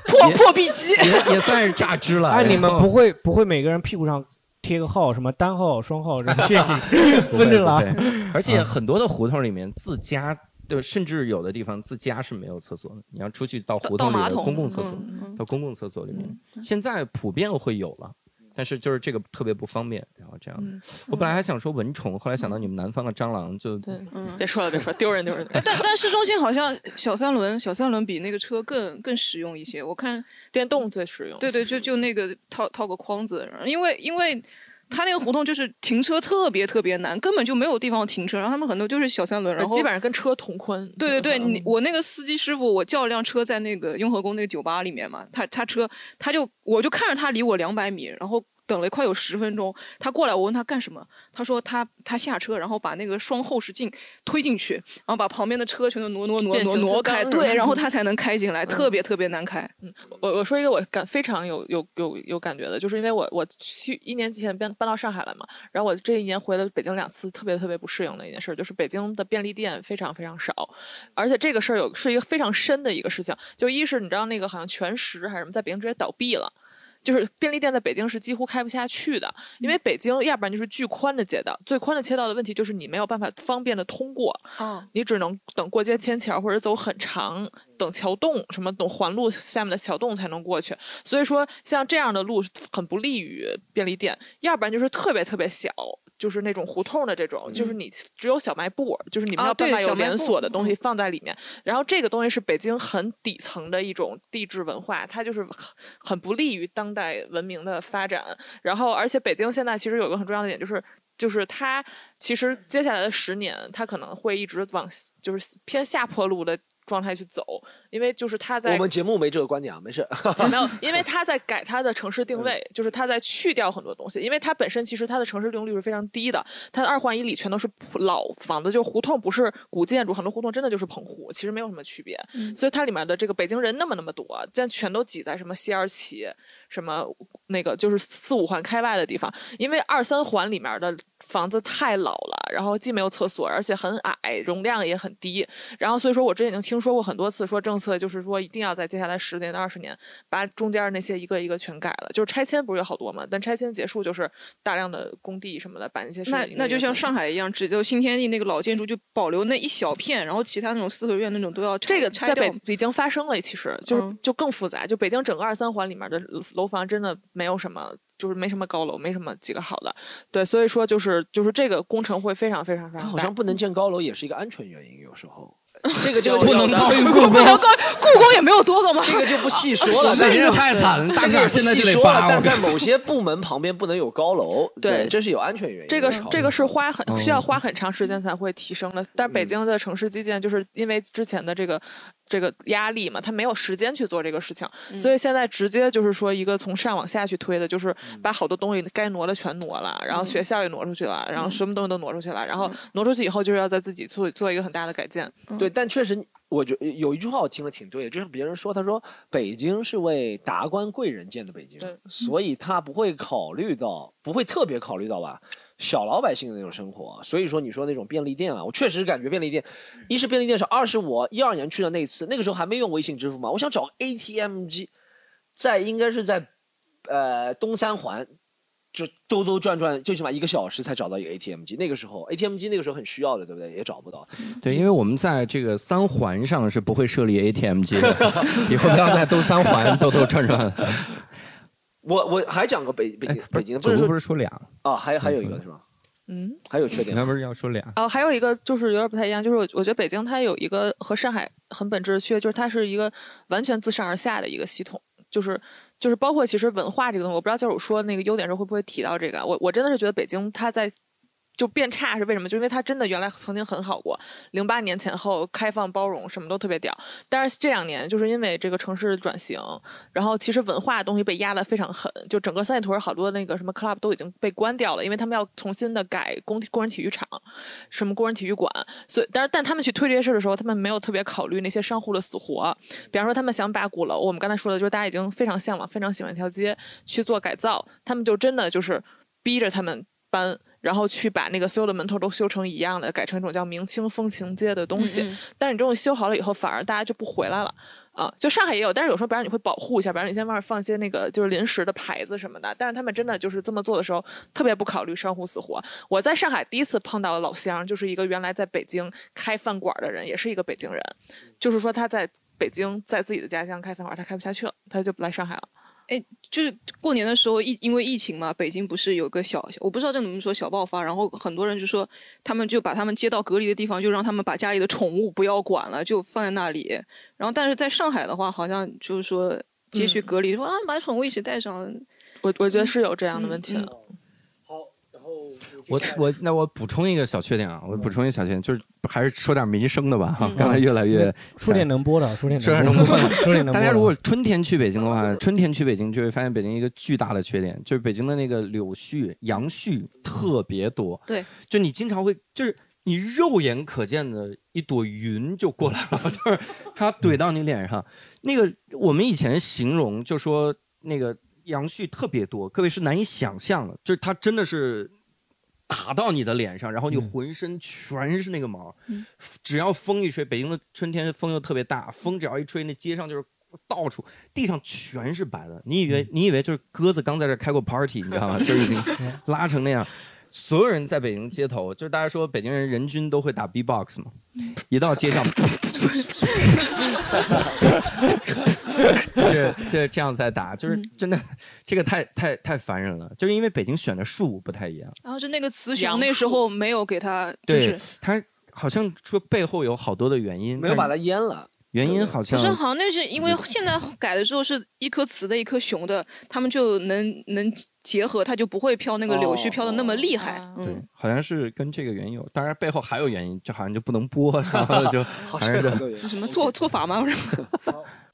破破壁机也也算是榨汁。了。哎，你们不会不会每个人屁股上贴个号，什么单号、双号什么谢谢分着了不会而且啊很多的胡同里面自家。对，甚至有的地方自家是没有厕所的，你要出去到胡同里的公共厕所，嗯到公共厕所里面。现在普遍会有了，但是就是这个特别不方便，然后这样。嗯我本来还想说蚊虫，后来想到你们南方的蟑螂就对，嗯，别说了，别说了，丢人丢人。哎，但但市中心好像小三轮，小三轮比那个车更更实用一些。我看电动最实用。对对，就就那个套套个框子，因为因为他那个胡同就是停车特别特别难，根本就没有地方停车，然后他们很多就是小三轮，然后基本上跟车同宽。对对对，嗯你我那个司机师傅，我叫了辆车在那个雍和宫那个酒吧里面嘛，他他车他就我就看着他离我两百米，然后等了快有十分钟，他过来，我问他干什么，他说他他下车，然后把那个双后视镜推进去，然后把旁边的车全都挪挪挪挪挪开，对，然后 <laughs> 他才能开进来，特别特别难开。嗯，我我说一个我感非常有有有有感觉的，就是因为我我去一年级前搬搬到上海来嘛，然后我这一年回了北京两次，特别特别不适应的一件事就是北京的便利店非常非常少，而且这个事儿有是一个非常深的一个事情，就一是你知道那个好像全食还是什么在北京直接倒闭了。就是便利店在北京是几乎开不下去的，因为北京要不然就是巨宽的街道，最宽的街道的问题就是你没有办法方便的通过，你只能等过街天桥或者走很长，等桥洞什么等环路下面的桥洞才能过去。所以说像这样的路很不利于便利店，要不然就是特别特别小。就是那种胡同的这种，就是你只有小卖部，就是你们要办法有连锁的东西放在里面。然后这个东西是北京很底层的一种地质文化，它就是很很不利于当代文明的发展。然后，而且北京现在其实有一个很重要的点，就是就是它其实接下来的十年，它可能会一直往就是偏下坡路的。状态去走，因为就是他在我们节目没这个观点啊，没事。没有，<laughs> 因为他在改他的城市定位，就是他在去掉很多东西，因为他本身其实他的城市利用率是非常低的，他的二环以里全都是老房子，就胡同不是古建筑，很多胡同真的就是棚户，其实没有什么区别。嗯所以它里面的这个北京人那么那么多，但全都挤在什么西二旗，什么那个就是四五环开外的地方，因为二三环里面的房子太老了，然后既没有厕所，而且很矮，容量也很低，然后所以说我之前已经听。说过很多次，说政策就是说一定要在接下来十年到二十年把中间那些一个一个全改了。就是拆迁不是有好多嘛？但拆迁结束就是大量的工地什么的把那些那那就像上海一样，只就新天地那个老建筑就保留那一小片，然后其他那种四合院那种都要这个在北已经发生了，其实就就更复杂。就北京整个二三环里面的楼房真的没有什么，就是没什么高楼，没什么几个好的。对，所以说就是就是这个工程会非常非常非常大。好像不能建高楼也是一个安全原因，有时候。<laughs> 这个这个不能高于 <laughs> 故宫，故宫也没有多高嘛。这个就不细说了，<laughs> 太惨了，这个现在就得扒。但在某些部门旁边不能有高楼，对，这是有安全原因。这个这个是花很需要花很长时间才会提升的。但北京的城市基建就是因为之前的这个。这个压力嘛，他没有时间去做这个事情，所以现在直接就是说一个从上往下去推的，就是把好多东西该挪的全挪了，然后学校也挪出去了，然后什么东西都挪出去了，然后挪出去以后就是要在自己做做一个很大的改建。对，但确实，我觉有一句话我听了挺对的，就是别人说，他说北京是为达官贵人建的北京，所以他不会考虑到，不会特别考虑到吧。小老百姓的那种生活，所以说你说那种便利店啊，我确实感觉便利店，一是便利店少，二是我一二年去的那次，那个时候还没用微信支付嘛，我想找 ATM 机，在应该是在，呃东三环，就兜兜转转，最起码一个小时才找到一个 ATM 机。那个时候 ATM 机那个时候很需要的，对不对？也找不到。对，因为我们在这个三环上是不会设立 ATM 机的，<laughs> 以后不要再兜三环兜兜转转。我我还讲过北北京北京，不是说不是说俩啊，还还有一个是吧？嗯，还有缺点。那不是要说俩？哦，还有一个就是有点不太一样，就是我我觉得北京它有一个和上海很本质的区别，就是它是一个完全自上而下的一个系统，就是就是包括其实文化这个东西，我不知道教授说那个优点时候会不会提到这个？我我真的是觉得北京它在。就变差是为什么？就因为它真的原来曾经很好过，零八年前后开放包容，什么都特别屌。但是这两年就是因为这个城市转型，然后其实文化的东西被压得非常狠，就整个三里屯好多那个什么 club 都已经被关掉了，因为他们要重新的改工工人体育场，什么工人体育馆。所以，但是但他们去推这些事的时候，他们没有特别考虑那些商户的死活。比方说，他们想把鼓楼，我们刚才说的就是大家已经非常向往、非常喜欢一条街去做改造，他们就真的就是逼着他们搬。然后去把那个所有的门头都修成一样的，改成一种叫明清风情街的东西。但是你这种修好了以后，反而大家就不回来了啊！就上海也有，但是有时候，比方你会保护一下，比方你先外面放一些那个就是临时的牌子什么的。但是他们真的就是这么做的时候，特别不考虑商户死活。我在上海第一次碰到的老乡，就是一个原来在北京开饭馆的人，也是一个北京人，就是说他在北京在自己的家乡开饭馆，他开不下去了，他就来上海了。哎，就是过年的时候疫因为疫情嘛，北京不是有个小，我不知道这怎么说小爆发，然后很多人就说他们就把他们接到隔离的地方，就让他们把家里的宠物不要管了，就放在那里。然后但是在上海的话，好像就是说接去隔离，说啊把宠物一起带上。我我觉得是有这样的问题。好，然后我我那我补充一个小缺点啊，我补充一个小缺点，就是还是说点民生的吧哈。<laughs> 刚才越来越说点能播的，说点说点能能播的，说点能播的。大家如果春天去北京的话，春天去北京就会发现北京一个巨大的缺点，就是北京的那个柳絮、杨絮特别多。对，就你经常会就是你肉眼可见的一朵云就过来了，<laughs> 就是它怼到你脸上。那个我们以前形容就说那个杨絮特别多，各位是难以想象的，就是它真的是。打到你的脸上，然后你浑身全是那个毛，只要风一吹，北京的春天风又特别大，风只要一吹，那街上就是到处地上全是白的。你以为你以为就是鸽子刚在这开过 party，你知道吗？就已经 <laughs> 拉成那样。所有人在北京街头，就是大家说北京人人均都会打 B-box 嘛，一到街上，<laughs> 这这这样在打，就是真的，这个太太太烦人了。就是因为北京选的树不太一样，然后是那个雌雄那时候没有给他，对他好像说背后有好多的原因，没有把它淹了。原因好像不是，好像那是因为现在改的时候是一颗雌的，一颗雄的，他们就能能结合，它就不会飘那个柳絮飘的那么厉害。嗯，好像是跟这个原因有，当然背后还有原因，就好像就不能播，然后就 <laughs> 还是什么做做法吗？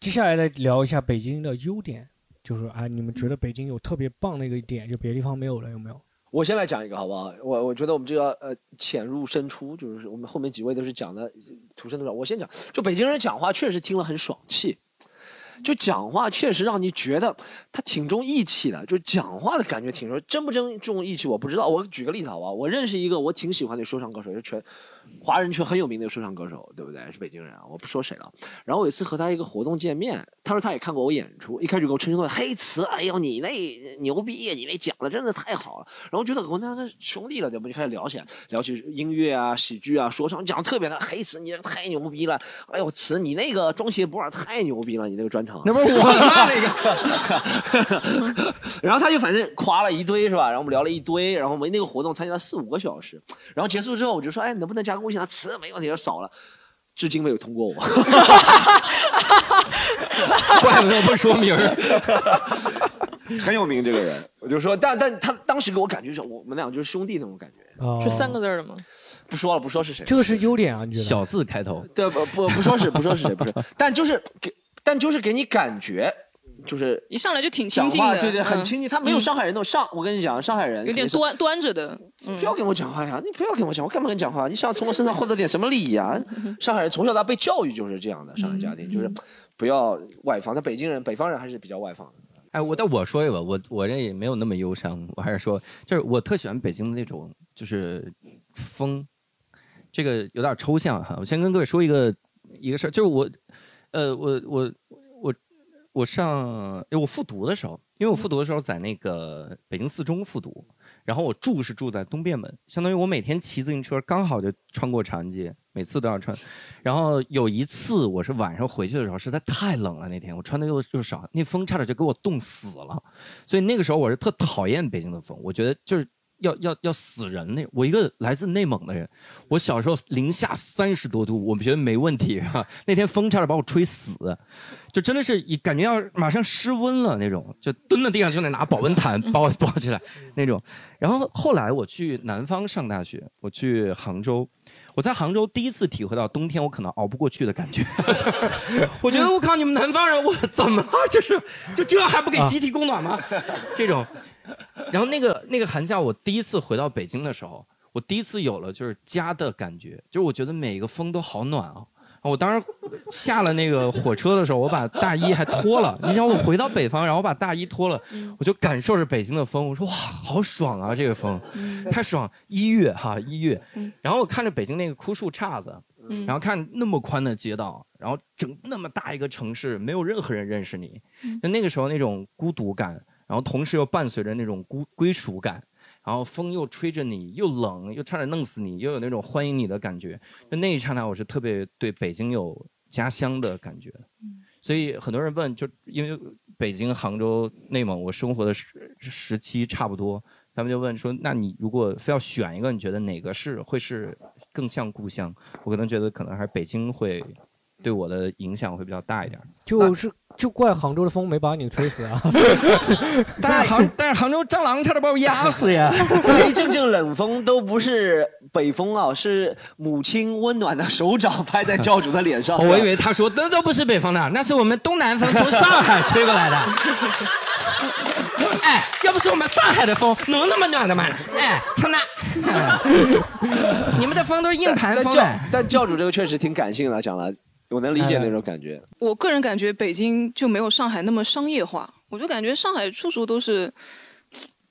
接下来来聊一下北京的优点，就是啊，你们觉得北京有特别棒的一个点，就别的地方没有了，有没有？我先来讲一个好不好？我我觉得我们这个呃浅入深出，就是我们后面几位都是讲的土生土长。我先讲，就北京人讲话确实听了很爽气，就讲话确实让你觉得他挺重义气的，就讲话的感觉挺说真不真重义气我不知道。我举个例子好不好，我认识一个我挺喜欢的说唱歌手，就全。华人圈很有名的说唱歌手，对不对？是北京人啊，我不说谁了。然后有一次和他一个活动见面，他说他也看过我演出，一开始给我称兄道弟黑词，哎呦你那牛逼，你那讲的真的太好了。然后觉得我那那兄弟了，对不？就开始聊起来，聊起音乐啊、喜剧啊、说唱，讲的特别的黑词，你这太牛逼了。哎呦词，你那个装鞋不二太牛逼了，你那个专场。<laughs> 那不是我那个。<laughs> 然后他就反正夸了一堆，是吧？然后我们聊了一堆，然后我们那个活动参加了四五个小时。然后结束之后，我就说，哎，能不能加个微信？他词没问题，就少了，至今没有通过我。怪 <laughs> 不得不说名儿，<laughs> 很有名这个人。我就说，但但他当时给我感觉是我们俩就是兄弟那种感觉。是三个字的吗？不说了，不说是谁。这个是优点啊，你觉得？小字开头。对，不不不说是不说是谁，不是。但就是给，但就是给你感觉。就是一上来就挺亲近的，对对，很亲近。他没有上海人那种上，我跟你讲，上海人有点端端着的。不要跟我讲话呀！你不要跟我讲，我干嘛跟你讲话？你想从我身上获得点什么利益啊？<laughs> 上海人从小到大被教育就是这样的，上海家庭就是不要外放。那北京人、北方人还是比较外放的。哎，我但我说一个，我我这也没有那么忧伤，我还是说，就是我特喜欢北京的那种就是风，这个有点抽象哈。我先跟各位说一个一个事儿，就是我，呃，我我。我上，我复读的时候，因为我复读的时候在那个北京四中复读，然后我住是住在东便门，相当于我每天骑自行车刚好就穿过长安街，每次都要穿。然后有一次我是晚上回去的时候，实在太冷了，那天我穿的又又少，那风差点就给我冻死了。所以那个时候我是特讨厌北京的风，我觉得就是。要要要死人那我一个来自内蒙的人，我小时候零下三十多度，我们觉得没问题哈。那天风差点把我吹死，就真的是感觉要马上失温了那种，就蹲在地上就得拿保温毯把我抱起来那种。然后后来我去南方上大学，我去杭州。我在杭州第一次体会到冬天我可能熬不过去的感觉，<laughs> 我觉得我靠你们南方人，我 <laughs> 怎么就是就这还不给集体供暖吗？<laughs> 这种，然后那个那个寒假我第一次回到北京的时候，我第一次有了就是家的感觉，就是我觉得每个风都好暖啊。我当时下了那个火车的时候，我把大衣还脱了。你想我回到北方，然后我把大衣脱了，我就感受着北京的风。我说哇，好爽啊，这个风，太爽！一月哈，一月。然后我看着北京那个枯树杈子，然后看那么宽的街道，然后整那么大一个城市，没有任何人认识你，就那个时候那种孤独感，然后同时又伴随着那种孤归属感。然后风又吹着你，又冷，又差点弄死你，又有那种欢迎你的感觉。就那一刹那，我是特别对北京有家乡的感觉。所以很多人问，就因为北京、杭州、内蒙，我生活的时时期差不多，他们就问说：那你如果非要选一个，你觉得哪个是会是更像故乡？我可能觉得可能还是北京会对我的影响会比较大一点。就是就怪杭州的风没把你吹死啊！<laughs> 但是杭但是杭州蟑螂差点把我压死呀！<laughs> 一阵阵冷风都不是北风啊，是母亲温暖的手掌拍在教主的脸上。<laughs> 我以为他说那都不是北风的，那是我们东南风从上海吹过来的。哎，要不是我们上海的风能那么暖的吗？哎，操那！你们的风都是硬盘风。教但教主这个确实挺感性的，讲了。我能理解那种感觉。我个人感觉北京就没有上海那么商业化，我就感觉上海处处都是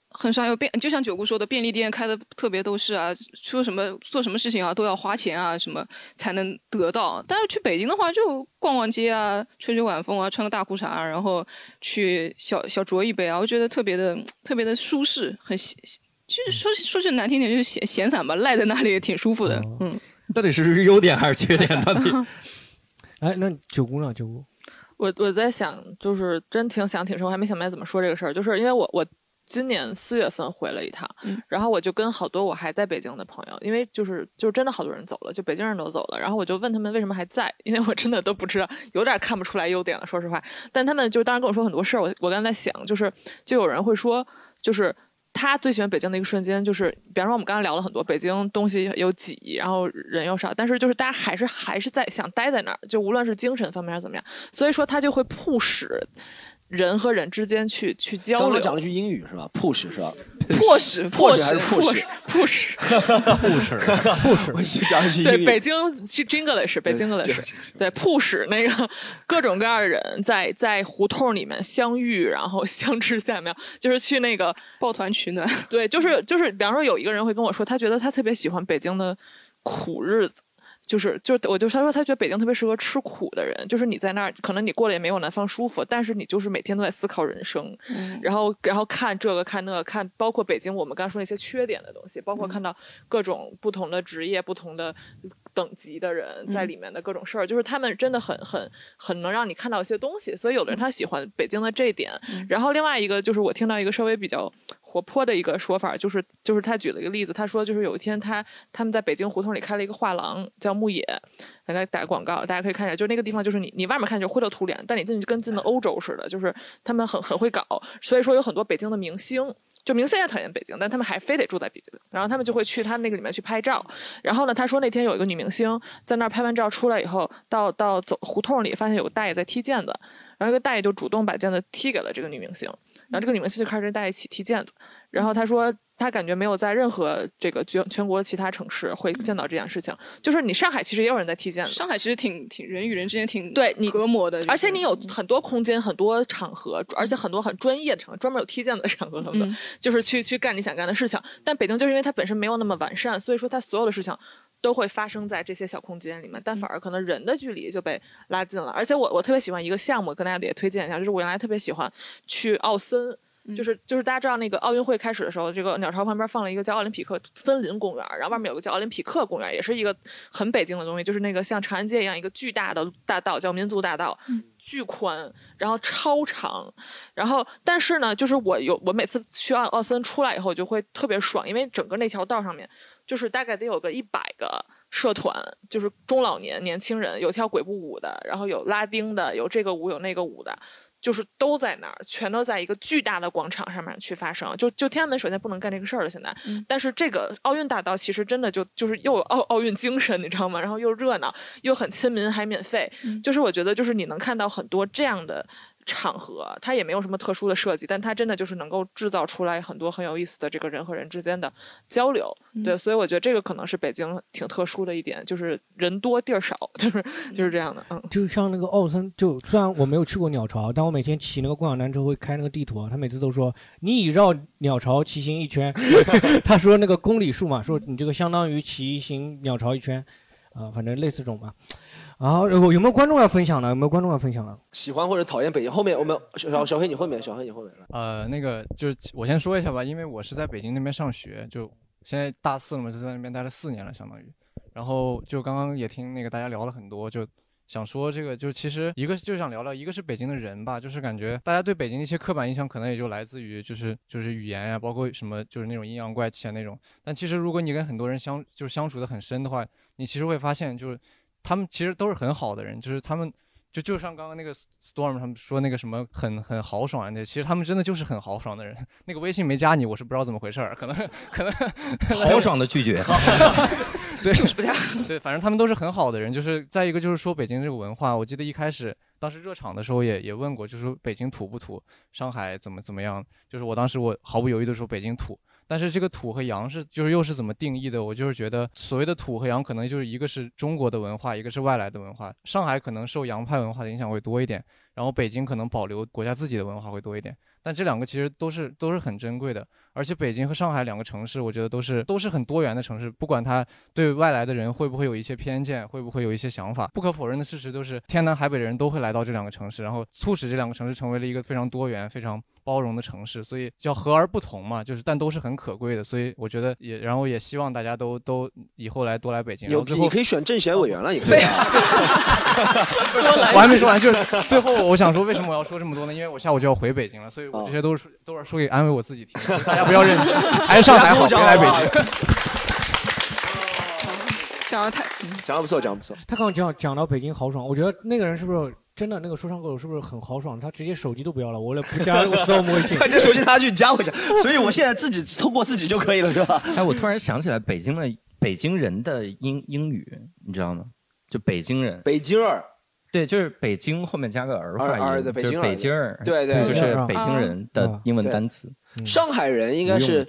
很商业，便就像九姑说的，便利店开的特别都是啊，说什么做什么事情啊都要花钱啊，什么才能得到。但是去北京的话，就逛逛街啊，吹吹晚风啊，穿个大裤衩，然后去小小酌一杯啊，我觉得特别的特别的舒适，很闲。其实说说句难听点，就是闲闲散吧，赖在那里也挺舒服的。嗯，到底是优点还是缺点？到底？哎，那九姑娘？九姑，我我在想，就是真挺想挺深，我还没想明白怎么说这个事儿。就是因为我我今年四月份回了一趟，然后我就跟好多我还在北京的朋友，因为就是就真的好多人走了，就北京人都走了，然后我就问他们为什么还在，因为我真的都不知道，有点看不出来优点了，说实话。但他们就当时跟我说很多事儿，我我刚才在想，就是就有人会说，就是。他最喜欢北京的一个瞬间，就是比方说我们刚才聊了很多，北京东西又挤，然后人又少，但是就是大家还是还是在想待在那儿，就无论是精神方面还是怎么样，所以说他就会迫使。人和人之间去去交流。刚刚讲了句英语是吧？push 是吧？迫使迫使还是迫使迫使迫使迫使。我讲一句英语。对，北京 English，北京 English，对，迫使那个各种各样的人在在胡同里面相遇，然后相知下面，<laughs> 就是去那个抱团取暖。对，就是就是，比方说有一个人会跟我说，他觉得他特别喜欢北京的苦日子。就是就我就他说他觉得北京特别适合吃苦的人，就是你在那儿可能你过得也没有南方舒服，但是你就是每天都在思考人生，然后然后看这个看那个看，包括北京我们刚刚说那些缺点的东西，包括看到各种不同的职业、不同的等级的人在里面的各种事儿，就是他们真的很很很能让你看到一些东西，所以有的人他喜欢北京的这一点，然后另外一个就是我听到一个稍微比较。活泼的一个说法，就是就是他举了一个例子，他说就是有一天他他们在北京胡同里开了一个画廊，叫牧野，给他打广告，大家可以看一下，就那个地方就是你你外面看就灰头土脸，但你进去跟进了欧洲似的，就是他们很很会搞，所以说有很多北京的明星，就明星也讨厌北京，但他们还非得住在北京，然后他们就会去他那个里面去拍照，然后呢，他说那天有一个女明星在那儿拍完照出来以后，到到走胡同里发现有个大爷在踢毽子，然后这个大爷就主动把毽子踢给了这个女明星。然后这个女明星就开始在一起踢毽子，然后她说她感觉没有在任何这个全全国其他城市会见到这件事情。就是你上海其实也有人在踢毽子，上海其实挺挺人与人之间挺对你隔膜的，而且你有很多空间、很多场合，而且很多很专业的场合，专门有踢毽子的场合，就是去去干你想干的事情。但北京就是因为它本身没有那么完善，所以说它所有的事情。都会发生在这些小空间里面，但反而可能人的距离就被拉近了。而且我我特别喜欢一个项目，跟大家也推荐一下，就是我原来特别喜欢去奥森，就是就是大家知道那个奥运会开始的时候，这个鸟巢旁边放了一个叫奥林匹克森林公园，然后外面有个叫奥林匹克公园，也是一个很北京的东西，就是那个像长安街一样一个巨大的大道叫民族大道，巨宽，然后超长，然后但是呢，就是我有我每次去奥奥森出来以后就会特别爽，因为整个那条道上面。就是大概得有个一百个社团，就是中老年年轻人，有跳鬼步舞的，然后有拉丁的，有这个舞有那个舞的，就是都在那儿，全都在一个巨大的广场上面去发生。就就天安门首先不能干这个事儿了，现在，但是这个奥运大道其实真的就就是又有奥奥运精神，你知道吗？然后又热闹，又很亲民，还免费。就是我觉得就是你能看到很多这样的。场合，它也没有什么特殊的设计，但它真的就是能够制造出来很多很有意思的这个人和人之间的交流。对，所以我觉得这个可能是北京挺特殊的一点，就是人多地儿少，就是就是这样的。嗯，就像那个奥森，就虽然我没有去过鸟巢，但我每天骑那个共享单车会开那个地图，他每次都说你已绕鸟巢骑行一圈，<laughs> 他说那个公里数嘛，说你这个相当于骑行鸟巢一圈，啊，反正类似这种吧。好，有有没有观众要分享的？有没有观众要分享的？喜欢或者讨厌北京？后面我们小小黑你后面，小黑你后面。呃，那个就是我先说一下吧，因为我是在北京那边上学，就现在大四了嘛，就在那边待了四年了，相当于。然后就刚刚也听那个大家聊了很多，就想说这个，就其实一个就想聊聊，一个是北京的人吧，就是感觉大家对北京一些刻板印象可能也就来自于就是就是语言呀，包括什么就是那种阴阳怪气啊那种。但其实如果你跟很多人相就是相处的很深的话，你其实会发现就是。他们其实都是很好的人，就是他们。就就像刚刚那个 Storm 他们说那个什么很很豪爽的，其实他们真的就是很豪爽的人。<laughs> 那个微信没加你，我是不知道怎么回事儿，可能 <laughs> 可能 <laughs> 豪爽的拒绝。对，就是不加。对，反正他们都是很好的人。就是再一个就是说北京这个文化，我记得一开始当时热场的时候也也问过，就是说北京土不土，上海怎么怎么样？就是我当时我毫不犹豫的说北京土。但是这个土和洋是就是又是怎么定义的？我就是觉得所谓的土和洋可能就是一个是中国的文化，一个是外来的文化。上海可能受洋派文化的影响会多一点，然后北京可能保留国家自己的文化会多一点。但这两个其实都是都是很珍贵的，而且北京和上海两个城市，我觉得都是都是很多元的城市。不管它对外来的人会不会有一些偏见，会不会有一些想法，不可否认的事实都是天南海北的人都会来到这两个城市，然后促使这两个城市成为了一个非常多元、非常包容的城市。所以叫和而不同嘛，就是但都是很可贵的。所以我觉得也，然后也希望大家都都以后来多来北京。有你可以选政协委员了，也可以。<laughs> 我还没说完，就是最后我想说，为什么我要说这么多呢？因为我下午就要回北京了，所以我这些都是都是说给安慰我自己听，大家不要认真，还是上 <laughs> 海好，别来北京。<laughs> 讲的太，讲的不错，讲的不错。他刚刚讲讲到北京豪爽，我觉得那个人是不是真的？那个说唱歌手是不是很豪爽？他直接手机都不要了，我来不加 <laughs> 我到微信，这手机拿去你加我一下。所以我现在自己通过自己就可以了，是吧？哎，我突然想起来，北京的北京人的英英语，你知道吗？就北京人，北京儿。对，就是北京后面加个儿化音，就是北京儿，对对，就是北京人的英文单词。上海人应该是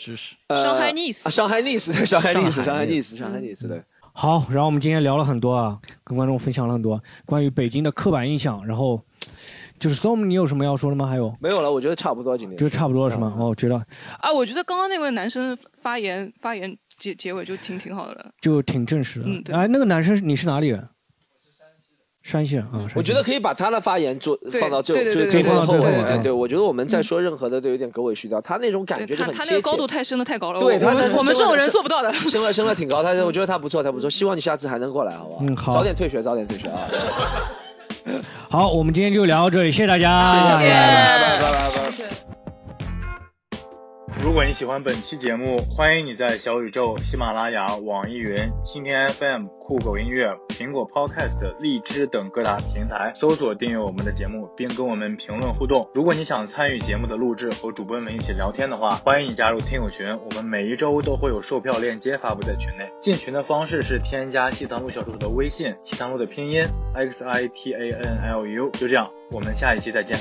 上海 nice，上海 nice，上海 nice，上海 nice，上海 nice，对。好，然后我们今天聊了很多啊，跟观众分享了很多关于北京的刻板印象。然后就是 Storm，你有什么要说的吗？还有？没有了，我觉得差不多今天。就差不多了是吗？哦，觉得。啊，我觉得刚刚那位男生发言发言结结尾就挺挺好的了，就挺正式的。嗯，哎，那个男生你是哪里人？山西人啊，我觉得可以把他的发言做放到最最最后对对对，我觉得我们在说任何的都有点狗尾续貂，他那种感觉就很他那个高度太深的太高了，对，他我们这种人做不到的，升了升了挺高，他我觉得他不错，他不错，希望你下次还能过来，好不好？嗯，好，早点退学，早点退学啊。好，我们今天就聊到这里，谢谢大家，谢谢，拜拜拜拜。如果你喜欢本期节目，欢迎你在小宇宙、喜马拉雅、网易云、蜻蜓 FM、酷狗音乐、苹果 Podcast、荔枝等各大平台搜索订阅我们的节目，并跟我们评论互动。如果你想参与节目的录制和主播们一起聊天的话，欢迎你加入听友群，我们每一周都会有售票链接发布在群内。进群的方式是添加西塘路小助手的微信，西塘路的拼音 x i t a n l u。就这样，我们下一期再见。